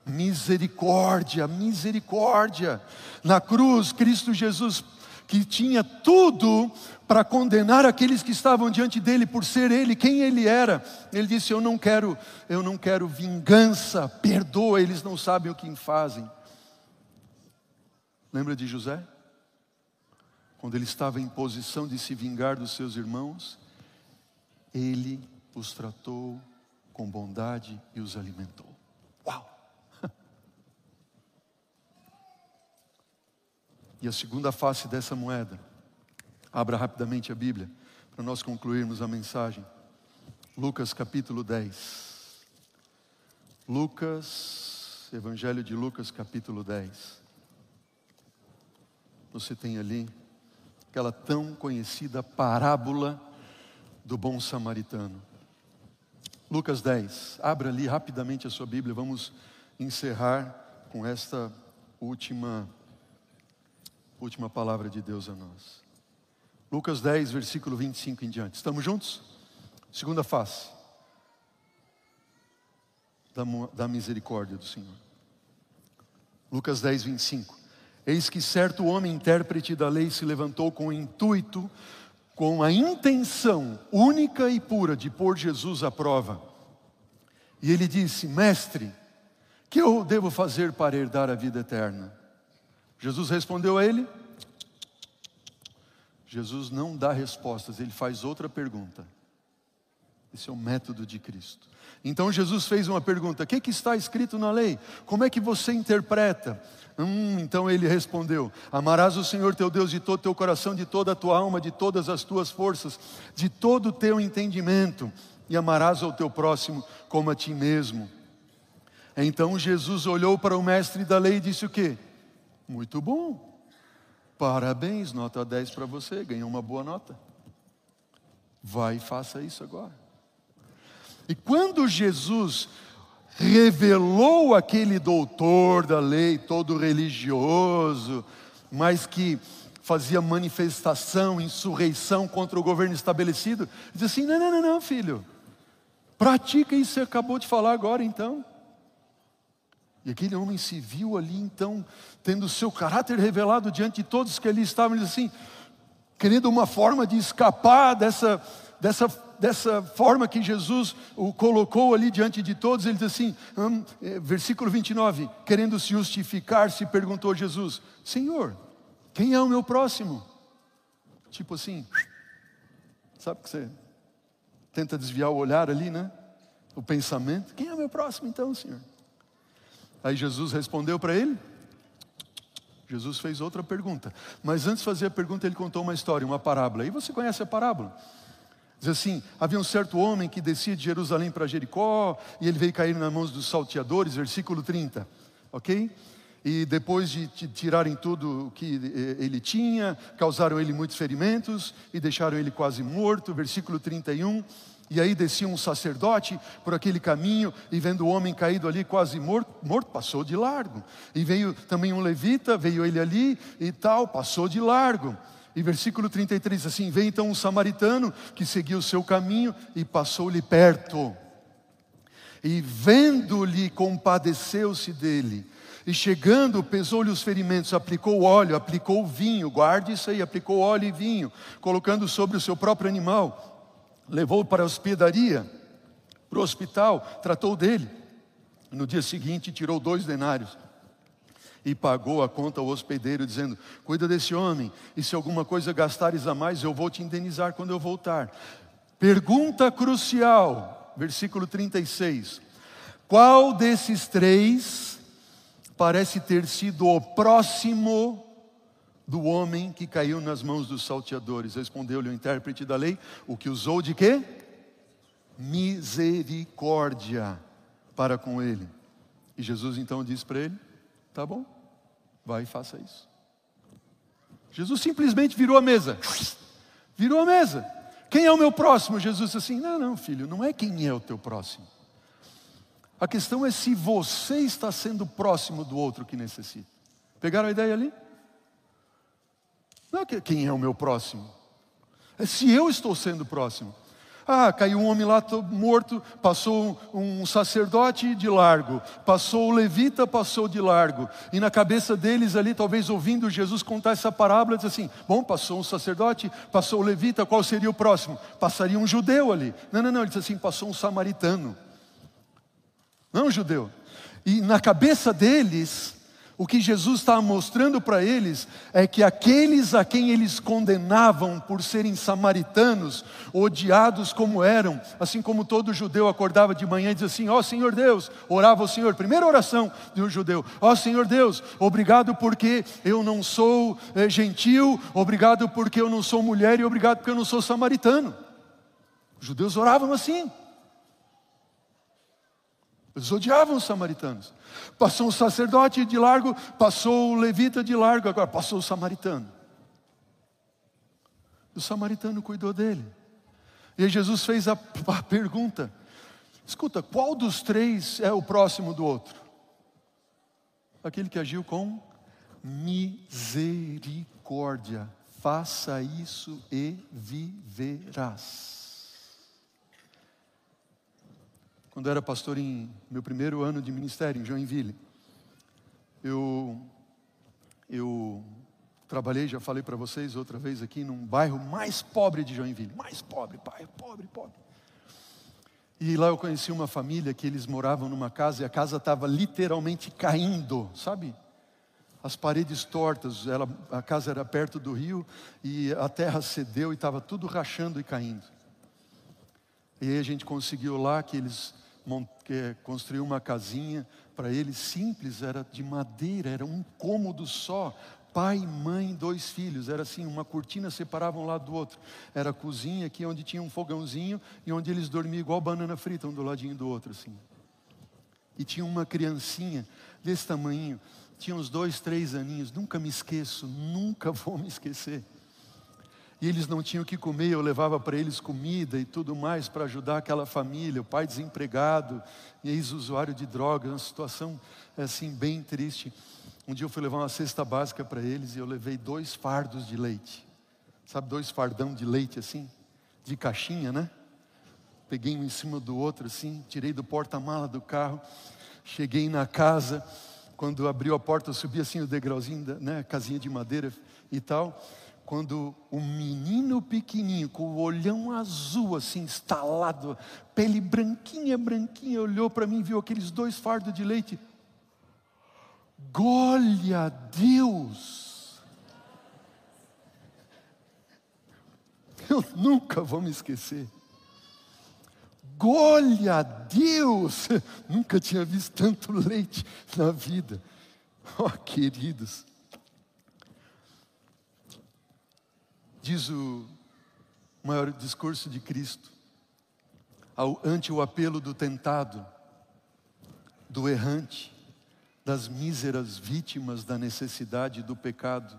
Misericórdia, misericórdia. Na cruz, Cristo Jesus, que tinha tudo para condenar aqueles que estavam diante dele por ser ele quem ele era. Ele disse: "Eu não quero, eu não quero vingança, perdoa, eles não sabem o que fazem". Lembra de José? Quando ele estava em posição de se vingar dos seus irmãos, ele os tratou com bondade e os alimentou. Uau! E a segunda face dessa moeda, abra rapidamente a Bíblia, para nós concluirmos a mensagem. Lucas capítulo 10. Lucas, Evangelho de Lucas capítulo 10. Você tem ali aquela tão conhecida parábola do bom samaritano. Lucas 10. Abra ali rapidamente a sua Bíblia, vamos encerrar com esta última última palavra de Deus a nós. Lucas 10, versículo 25 em diante. Estamos juntos? Segunda face da, misericórdia do Senhor. Lucas 10, 25. Eis que certo homem, intérprete da lei, se levantou com o intuito, com a intenção única e pura de pôr Jesus à prova. E ele disse: Mestre, que eu devo fazer para herdar a vida eterna? Jesus respondeu a ele. Jesus não dá respostas, ele faz outra pergunta. Esse é o método de Cristo. Então Jesus fez uma pergunta: o que, que está escrito na lei? Como é que você interpreta? Hum, então ele respondeu: Amarás o Senhor teu Deus de todo teu coração, de toda a tua alma, de todas as tuas forças, de todo o teu entendimento, e amarás ao teu próximo como a ti mesmo. Então Jesus olhou para o mestre da lei e disse o quê? Muito bom. Parabéns, nota 10 para você, ganhou uma boa nota. Vai e faça isso agora. E quando Jesus revelou aquele doutor da lei, todo religioso, mas que fazia manifestação, insurreição contra o governo estabelecido, disse assim: não, não, não, não, filho, pratica isso que você acabou de falar agora então. E aquele homem se viu ali então, tendo o seu caráter revelado diante de todos que ali estavam, ele assim, querendo uma forma de escapar dessa, dessa, dessa forma que Jesus o colocou ali diante de todos, ele diz assim, hum, é, versículo 29, querendo se justificar, se perguntou Jesus: Senhor, quem é o meu próximo? Tipo assim, sabe que você tenta desviar o olhar ali, né? O pensamento: quem é o meu próximo então, Senhor? Aí Jesus respondeu para ele. Jesus fez outra pergunta. Mas antes de fazer a pergunta, ele contou uma história, uma parábola. E você conhece a parábola? Diz assim: havia um certo homem que descia de Jerusalém para Jericó, e ele veio cair nas mãos dos salteadores, versículo 30, ok? E depois de tirarem tudo o que eh, ele tinha, causaram ele muitos ferimentos e deixaram ele quase morto, versículo 31. E aí descia um sacerdote por aquele caminho e vendo o homem caído ali quase morto, morto, passou de largo. E veio também um levita, veio ele ali e tal, passou de largo. E versículo 33 assim: Veio então um samaritano que seguiu o seu caminho e passou-lhe perto. E vendo-lhe, compadeceu-se dele. E chegando, pesou-lhe os ferimentos, aplicou óleo, aplicou vinho, guarde isso aí, aplicou óleo e vinho, colocando sobre o seu próprio animal levou-o para a hospedaria, para o hospital, tratou dele. No dia seguinte, tirou dois denários e pagou a conta ao hospedeiro, dizendo: Cuida desse homem, e se alguma coisa gastares a mais, eu vou te indenizar quando eu voltar. Pergunta crucial, versículo 36. Qual desses três parece ter sido o próximo do homem que caiu nas mãos dos salteadores. Respondeu-lhe o intérprete da lei, o que usou de quê? Misericórdia para com ele. E Jesus então disse para ele: Tá bom, vai e faça isso. Jesus simplesmente virou a mesa. Virou a mesa. Quem é o meu próximo? Jesus disse assim: Não, não, filho, não é quem é o teu próximo. A questão é se você está sendo próximo do outro que necessita. Pegaram a ideia ali? Não é quem é o meu próximo, é se eu estou sendo próximo. Ah, caiu um homem lá morto, passou um sacerdote de largo, passou o levita, passou de largo. E na cabeça deles ali, talvez ouvindo Jesus contar essa parábola, diz assim: bom, passou um sacerdote, passou o levita, qual seria o próximo? Passaria um judeu ali. Não, não, não, ele diz assim: passou um samaritano. Não um judeu. E na cabeça deles, o que Jesus estava mostrando para eles é que aqueles a quem eles condenavam por serem samaritanos, odiados como eram, assim como todo judeu acordava de manhã e dizia assim: Ó oh, Senhor Deus, orava ao Senhor, primeira oração de um judeu: Ó oh, Senhor Deus, obrigado porque eu não sou é, gentil, obrigado porque eu não sou mulher e obrigado porque eu não sou samaritano. Os judeus oravam assim. Eles odiavam os samaritanos. Passou um sacerdote de largo, passou o levita de largo, agora passou o samaritano. O samaritano cuidou dele. E aí Jesus fez a, a pergunta: escuta, qual dos três é o próximo do outro? Aquele que agiu com misericórdia. Faça isso e viverás. Quando era pastor em meu primeiro ano de ministério, em Joinville. Eu, eu trabalhei, já falei para vocês outra vez aqui, num bairro mais pobre de Joinville. Mais pobre, pai, pobre, pobre. E lá eu conheci uma família que eles moravam numa casa e a casa estava literalmente caindo, sabe? As paredes tortas, ela, a casa era perto do rio e a terra cedeu e estava tudo rachando e caindo. E aí a gente conseguiu lá que eles construiu uma casinha para ele simples, era de madeira, era um cômodo só. Pai, mãe, dois filhos, era assim, uma cortina separava um lado do outro. Era a cozinha aqui onde tinha um fogãozinho e onde eles dormiam igual banana frita, um do ladinho do outro assim. E tinha uma criancinha desse tamanho, tinha uns dois, três aninhos, nunca me esqueço, nunca *laughs* vou me esquecer e eles não tinham o que comer, eu levava para eles comida e tudo mais para ajudar aquela família, o pai desempregado ex-usuário de drogas, uma situação assim bem triste. Um dia eu fui levar uma cesta básica para eles e eu levei dois fardos de leite. Sabe, dois fardão de leite assim, de caixinha, né? Peguei um em cima do outro assim, tirei do porta-mala do carro, cheguei na casa, quando abriu a porta, eu subi assim o degrauzinho, né, casinha de madeira e tal quando um menino pequenininho, com o olhão azul assim, instalado, pele branquinha, branquinha, olhou para mim e viu aqueles dois fardos de leite. Glória a Deus! Eu nunca vou me esquecer. Glória a Deus! Nunca tinha visto tanto leite na vida. Oh, queridos. Diz o maior discurso de Cristo, ao, ante o apelo do tentado, do errante, das míseras vítimas da necessidade e do pecado,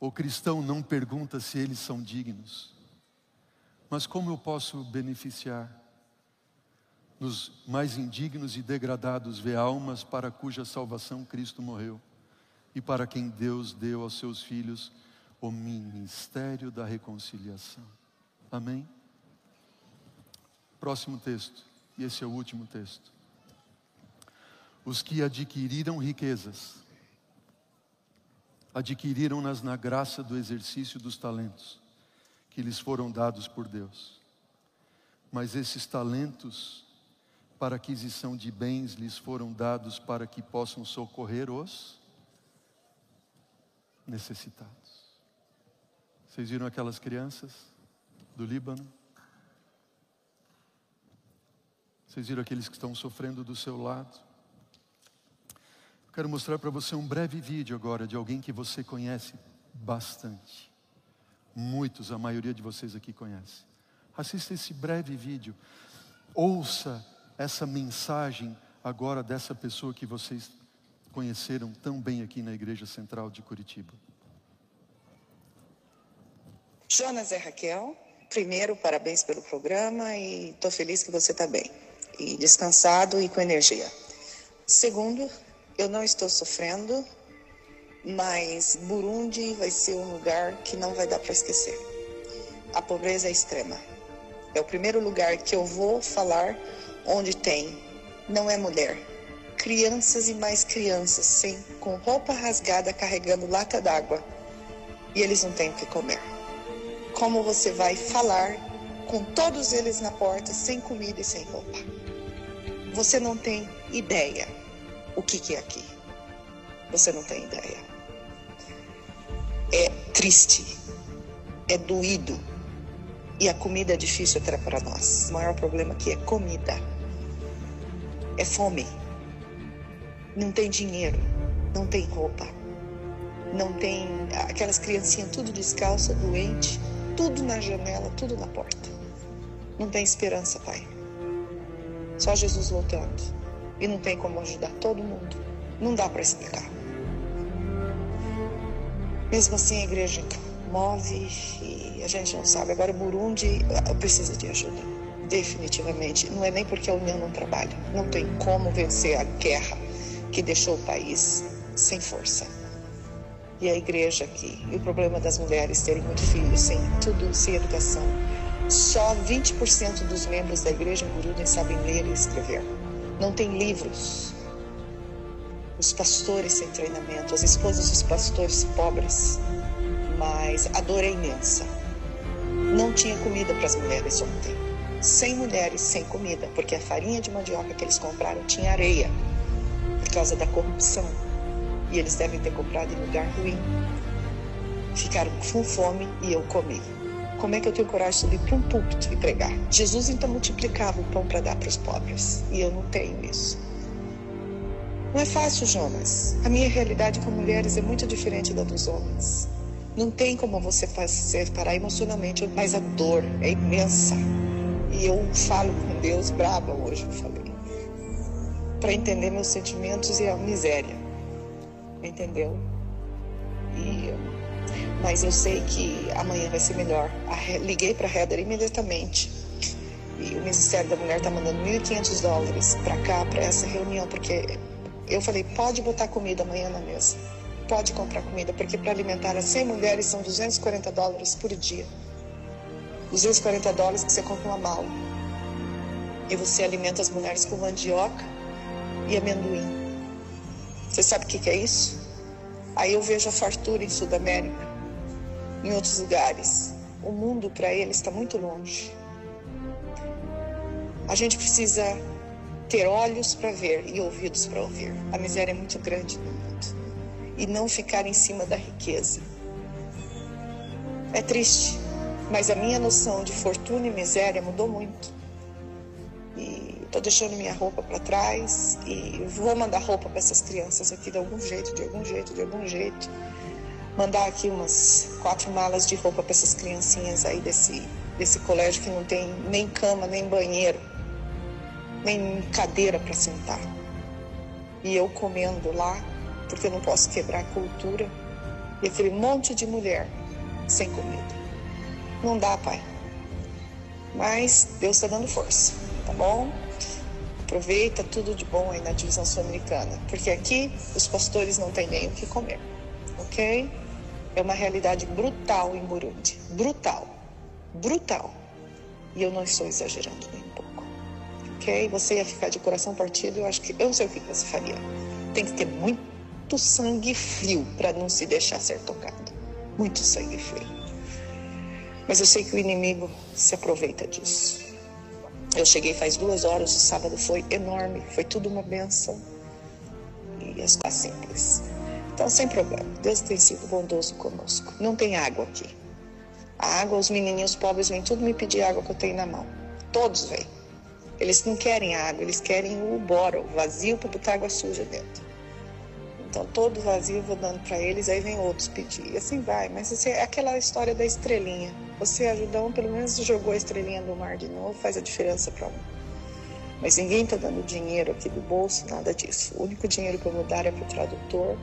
o cristão não pergunta se eles são dignos, mas como eu posso beneficiar? Nos mais indignos e degradados vê almas para cuja salvação Cristo morreu e para quem Deus deu aos seus filhos o ministério da reconciliação. Amém? Próximo texto, e esse é o último texto. Os que adquiriram riquezas, adquiriram-nas na graça do exercício dos talentos que lhes foram dados por Deus. Mas esses talentos para aquisição de bens lhes foram dados para que possam socorrer os necessitados. Vocês viram aquelas crianças do Líbano? Vocês viram aqueles que estão sofrendo do seu lado? Quero mostrar para você um breve vídeo agora de alguém que você conhece bastante. Muitos, a maioria de vocês aqui conhece. Assista esse breve vídeo. Ouça essa mensagem agora dessa pessoa que vocês conheceram tão bem aqui na Igreja Central de Curitiba. Jonas e Raquel, primeiro, parabéns pelo programa e estou feliz que você está bem e descansado e com energia. Segundo, eu não estou sofrendo, mas Burundi vai ser um lugar que não vai dar para esquecer. A pobreza é extrema. É o primeiro lugar que eu vou falar onde tem, não é mulher, crianças e mais crianças, sem, com roupa rasgada carregando lata d'água e eles não têm o que comer como você vai falar com todos eles na porta, sem comida e sem roupa. Você não tem ideia o que, que é aqui. Você não tem ideia. É triste, é doído. E a comida é difícil até para nós. O maior problema aqui é comida. É fome. Não tem dinheiro, não tem roupa. Não tem aquelas criancinhas tudo descalça, doente tudo na janela, tudo na porta. Não tem esperança, Pai. Só Jesus voltando. E não tem como ajudar todo mundo. Não dá para explicar. Mesmo assim, a igreja move e a gente não sabe. Agora, o Burundi ah, precisa de ajuda. Definitivamente. Não é nem porque a União não trabalha. Não tem como vencer a guerra que deixou o país sem força e a igreja aqui. E o problema das mulheres terem muito filhos, sem tudo, sem educação. Só 20% dos membros da igreja Guruden sabem ler e escrever. Não tem livros. Os pastores sem treinamento, as esposas dos pastores pobres. Mas a dor é imensa. Não tinha comida para as mulheres ontem. Sem mulheres, sem comida, porque a farinha de mandioca que eles compraram tinha areia por causa da corrupção e eles devem ter comprado em lugar ruim. Ficaram com fome e eu comi. Como é que eu tenho coragem de subir para um púlpito e pregar? Jesus então multiplicava o pão para dar para os pobres e eu não tenho isso. Não é fácil, Jonas. A minha realidade com mulheres é muito diferente da dos homens. Não tem como você fazer parar emocionalmente, mas a dor é imensa. E eu falo com Deus brava hoje, eu falei, para entender meus sentimentos e a miséria entendeu? E, mas eu sei que amanhã vai ser melhor. liguei para a Heather imediatamente. E o Ministério da Mulher está mandando 1.500 dólares para cá, para essa reunião, porque eu falei: pode botar comida amanhã na mesa. Pode comprar comida, porque para alimentar as 100 mulheres são 240 dólares por dia. 240 dólares que você compra uma mala. E você alimenta as mulheres com mandioca e amendoim. Você sabe o que, é isso? Aí eu vejo a fartura em Sudamérica. em outros lugares. O mundo para eles está muito longe. A gente precisa ter olhos para ver e ouvidos para ouvir. A miséria é muito grande no mundo. E não ficar em cima da riqueza. É triste, mas a minha noção de fortuna e miséria mudou muito. E estou deixando minha roupa para trás e vou mandar roupa para essas crianças aqui de algum jeito, de algum jeito, de algum jeito. Mandar aqui umas quatro malas de roupa para essas criancinhas aí desse, desse colégio que não tem nem cama, nem banheiro nem cadeira para sentar. E eu comendo lá, porque eu não posso quebrar a cultura, e aquele monte de mulher sem comida. Não dá, pai. Mas Deus está dando força, tá bom? Aproveita tudo de bom aí na divisão sul-americana, porque aqui os pastores não têm nem o que comer, ok? É uma realidade brutal em Burundi, brutal, brutal. E eu não estou exagerando nem ok? Você ia ficar de coração partido, eu acho que eu não sei o que você faria. Tem que ter muito sangue frio para não se deixar ser tocado. Muito sangue frio. Mas eu sei que o inimigo se aproveita disso. Eu cheguei faz duas horas, o sábado foi enorme, foi tudo uma benção. E as coisas simples. Então, sem problema, Deus tem sido bondoso conosco. Não tem água aqui. A água, os menininhos pobres vêm tudo me pedir água que eu tenho na mão. Todos vêm. Eles não querem água, eles querem o bora, o vazio para botar água suja dentro. Então, todo vazio eu vou dando para eles, aí vem outros pedir. E assim vai. Mas assim, é aquela história da estrelinha. Você ajuda um, pelo menos jogou a estrelinha do mar de novo, faz a diferença para um. Mas ninguém está dando dinheiro aqui do bolso, nada disso. O único dinheiro que eu vou dar é para o tradutor.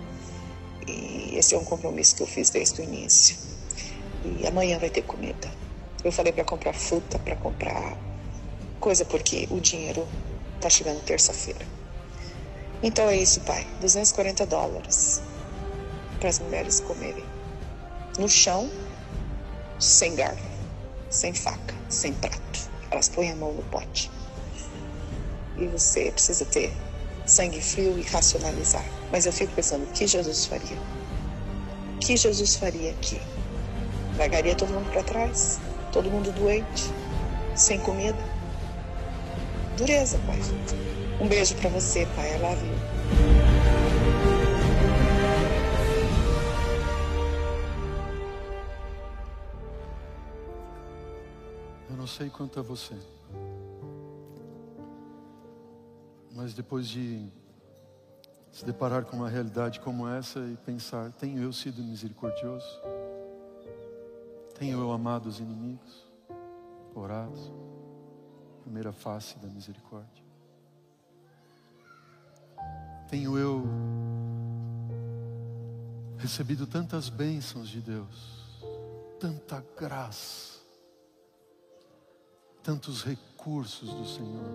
E esse é um compromisso que eu fiz desde o início. E amanhã vai ter comida. Eu falei para comprar fruta, para comprar coisa porque o dinheiro está chegando terça-feira. Então é isso, pai. 240 dólares para as mulheres comerem. No chão, sem garfo, sem faca, sem prato. Elas põem a mão no pote. E você precisa ter sangue frio e racionalizar. Mas eu fico pensando, o que Jesus faria? O que Jesus faria aqui? Largaria todo mundo para trás? Todo mundo doente? Sem comida? dureza, pai. Um beijo para você, pai. Love you. Eu não sei quanto a você, mas depois de se deparar com uma realidade como essa e pensar: tenho eu sido misericordioso? Tenho eu amado os inimigos? Orado? primeira face da misericórdia. Tenho eu recebido tantas bênçãos de Deus, tanta graça, tantos recursos do Senhor,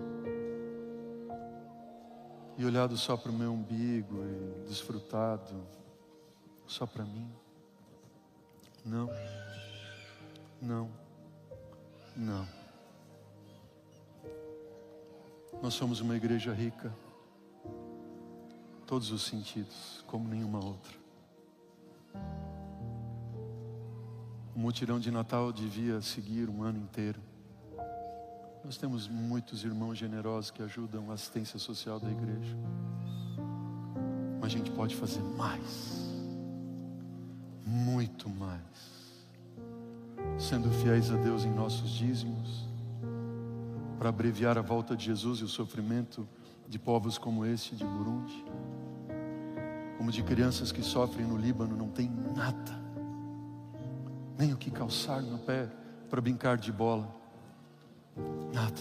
e olhado só para o meu umbigo e desfrutado só para mim? Não, não, não. Nós somos uma igreja rica, todos os sentidos, como nenhuma outra. O mutirão de Natal devia seguir um ano inteiro. Nós temos muitos irmãos generosos que ajudam a assistência social da igreja. Mas a gente pode fazer mais, muito mais, sendo fiéis a Deus em nossos dízimos para abreviar a volta de Jesus e o sofrimento de povos como este de Burundi, como de crianças que sofrem no Líbano, não tem nada, nem o que calçar no pé para brincar de bola, nada.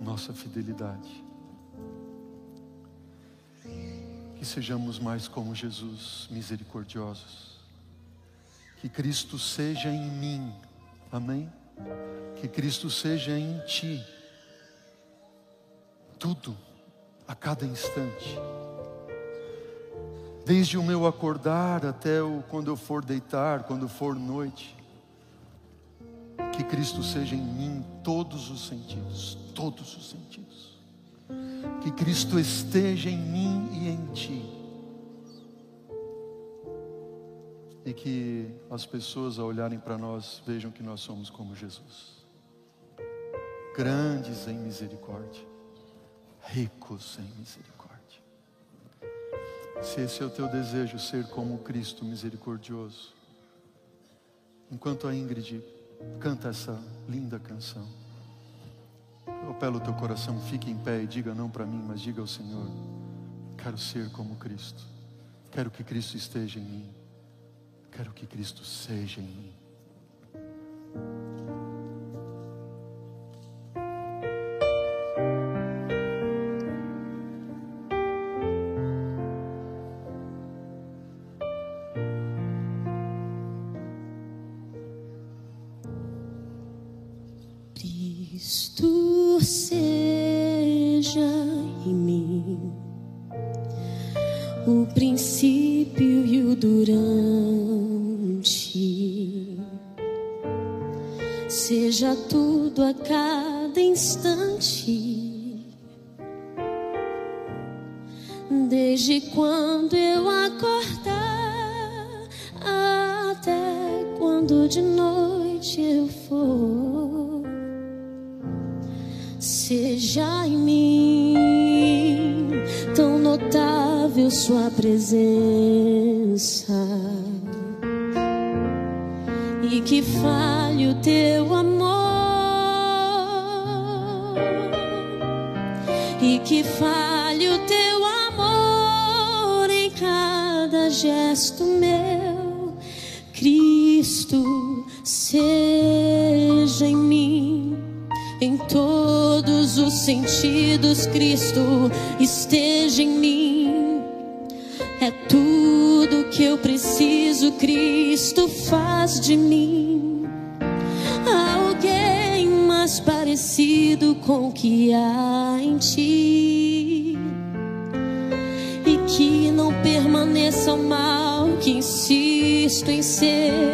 Nossa fidelidade. Que sejamos mais como Jesus, misericordiosos. Que Cristo seja em mim. Amém? que Cristo seja em ti, tudo, a cada instante, desde o meu acordar até o quando eu for deitar, quando for noite, que Cristo seja em mim todos os sentidos, todos os sentidos, que Cristo esteja em mim e em ti. e que as pessoas, ao olharem para nós, vejam que nós somos como Jesus. Grandes em misericórdia, ricos em misericórdia. Se esse é o teu desejo, ser como Cristo misericordioso, enquanto a Ingrid canta essa linda canção, eu apelo o teu coração, fique em pé e diga não para mim, mas diga ao Senhor: quero ser como Cristo, quero que Cristo esteja em mim, quero que Cristo seja em mim. Cristo seja em mim. O princípio sentidos, Cristo esteja em mim. É tudo que eu preciso, Cristo faz de mim alguém mais parecido com o que há em ti. E que não permaneça o mal que insisto em ser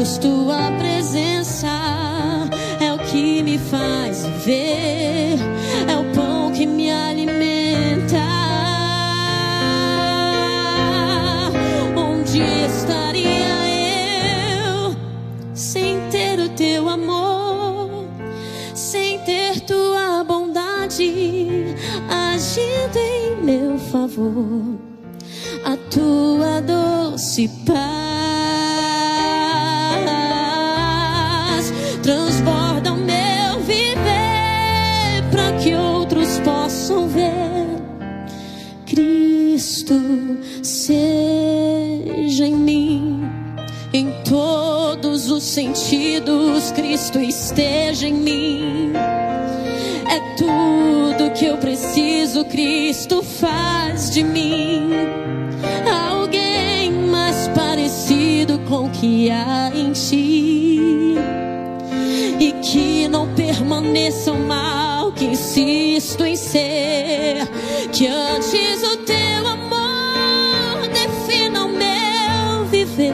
Jesus, tua presença é o que me faz ver, é o pão que me alimenta. agindo em meu favor, a tua doce paz Cristo esteja em mim. É tudo que eu preciso, Cristo faz de mim. Alguém mais parecido com o que há em ti. E que não permaneça o mal que insisto em ser, que antes o teu amor defina o meu viver,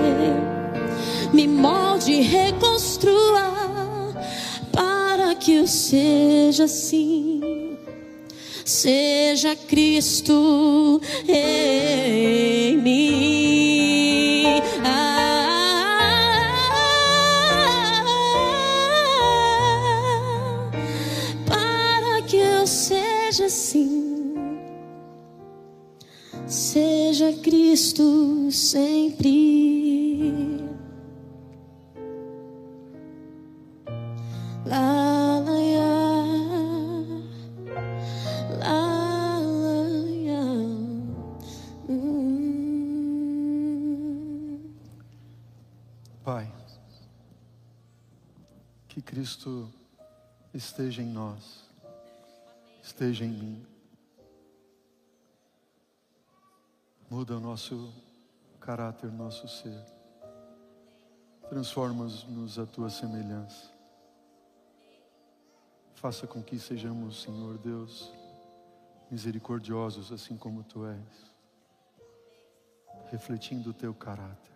me molde e reconstrua que eu seja assim, seja Cristo em mim. Ah, para que eu seja assim, seja Cristo sempre. Cristo esteja em nós, esteja em mim. Muda o nosso caráter, nosso ser. Transforma-nos a tua semelhança. Faça com que sejamos, Senhor Deus, misericordiosos assim como tu és, refletindo o teu caráter.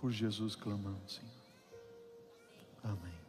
Por Jesus clamamos, Senhor. Amém.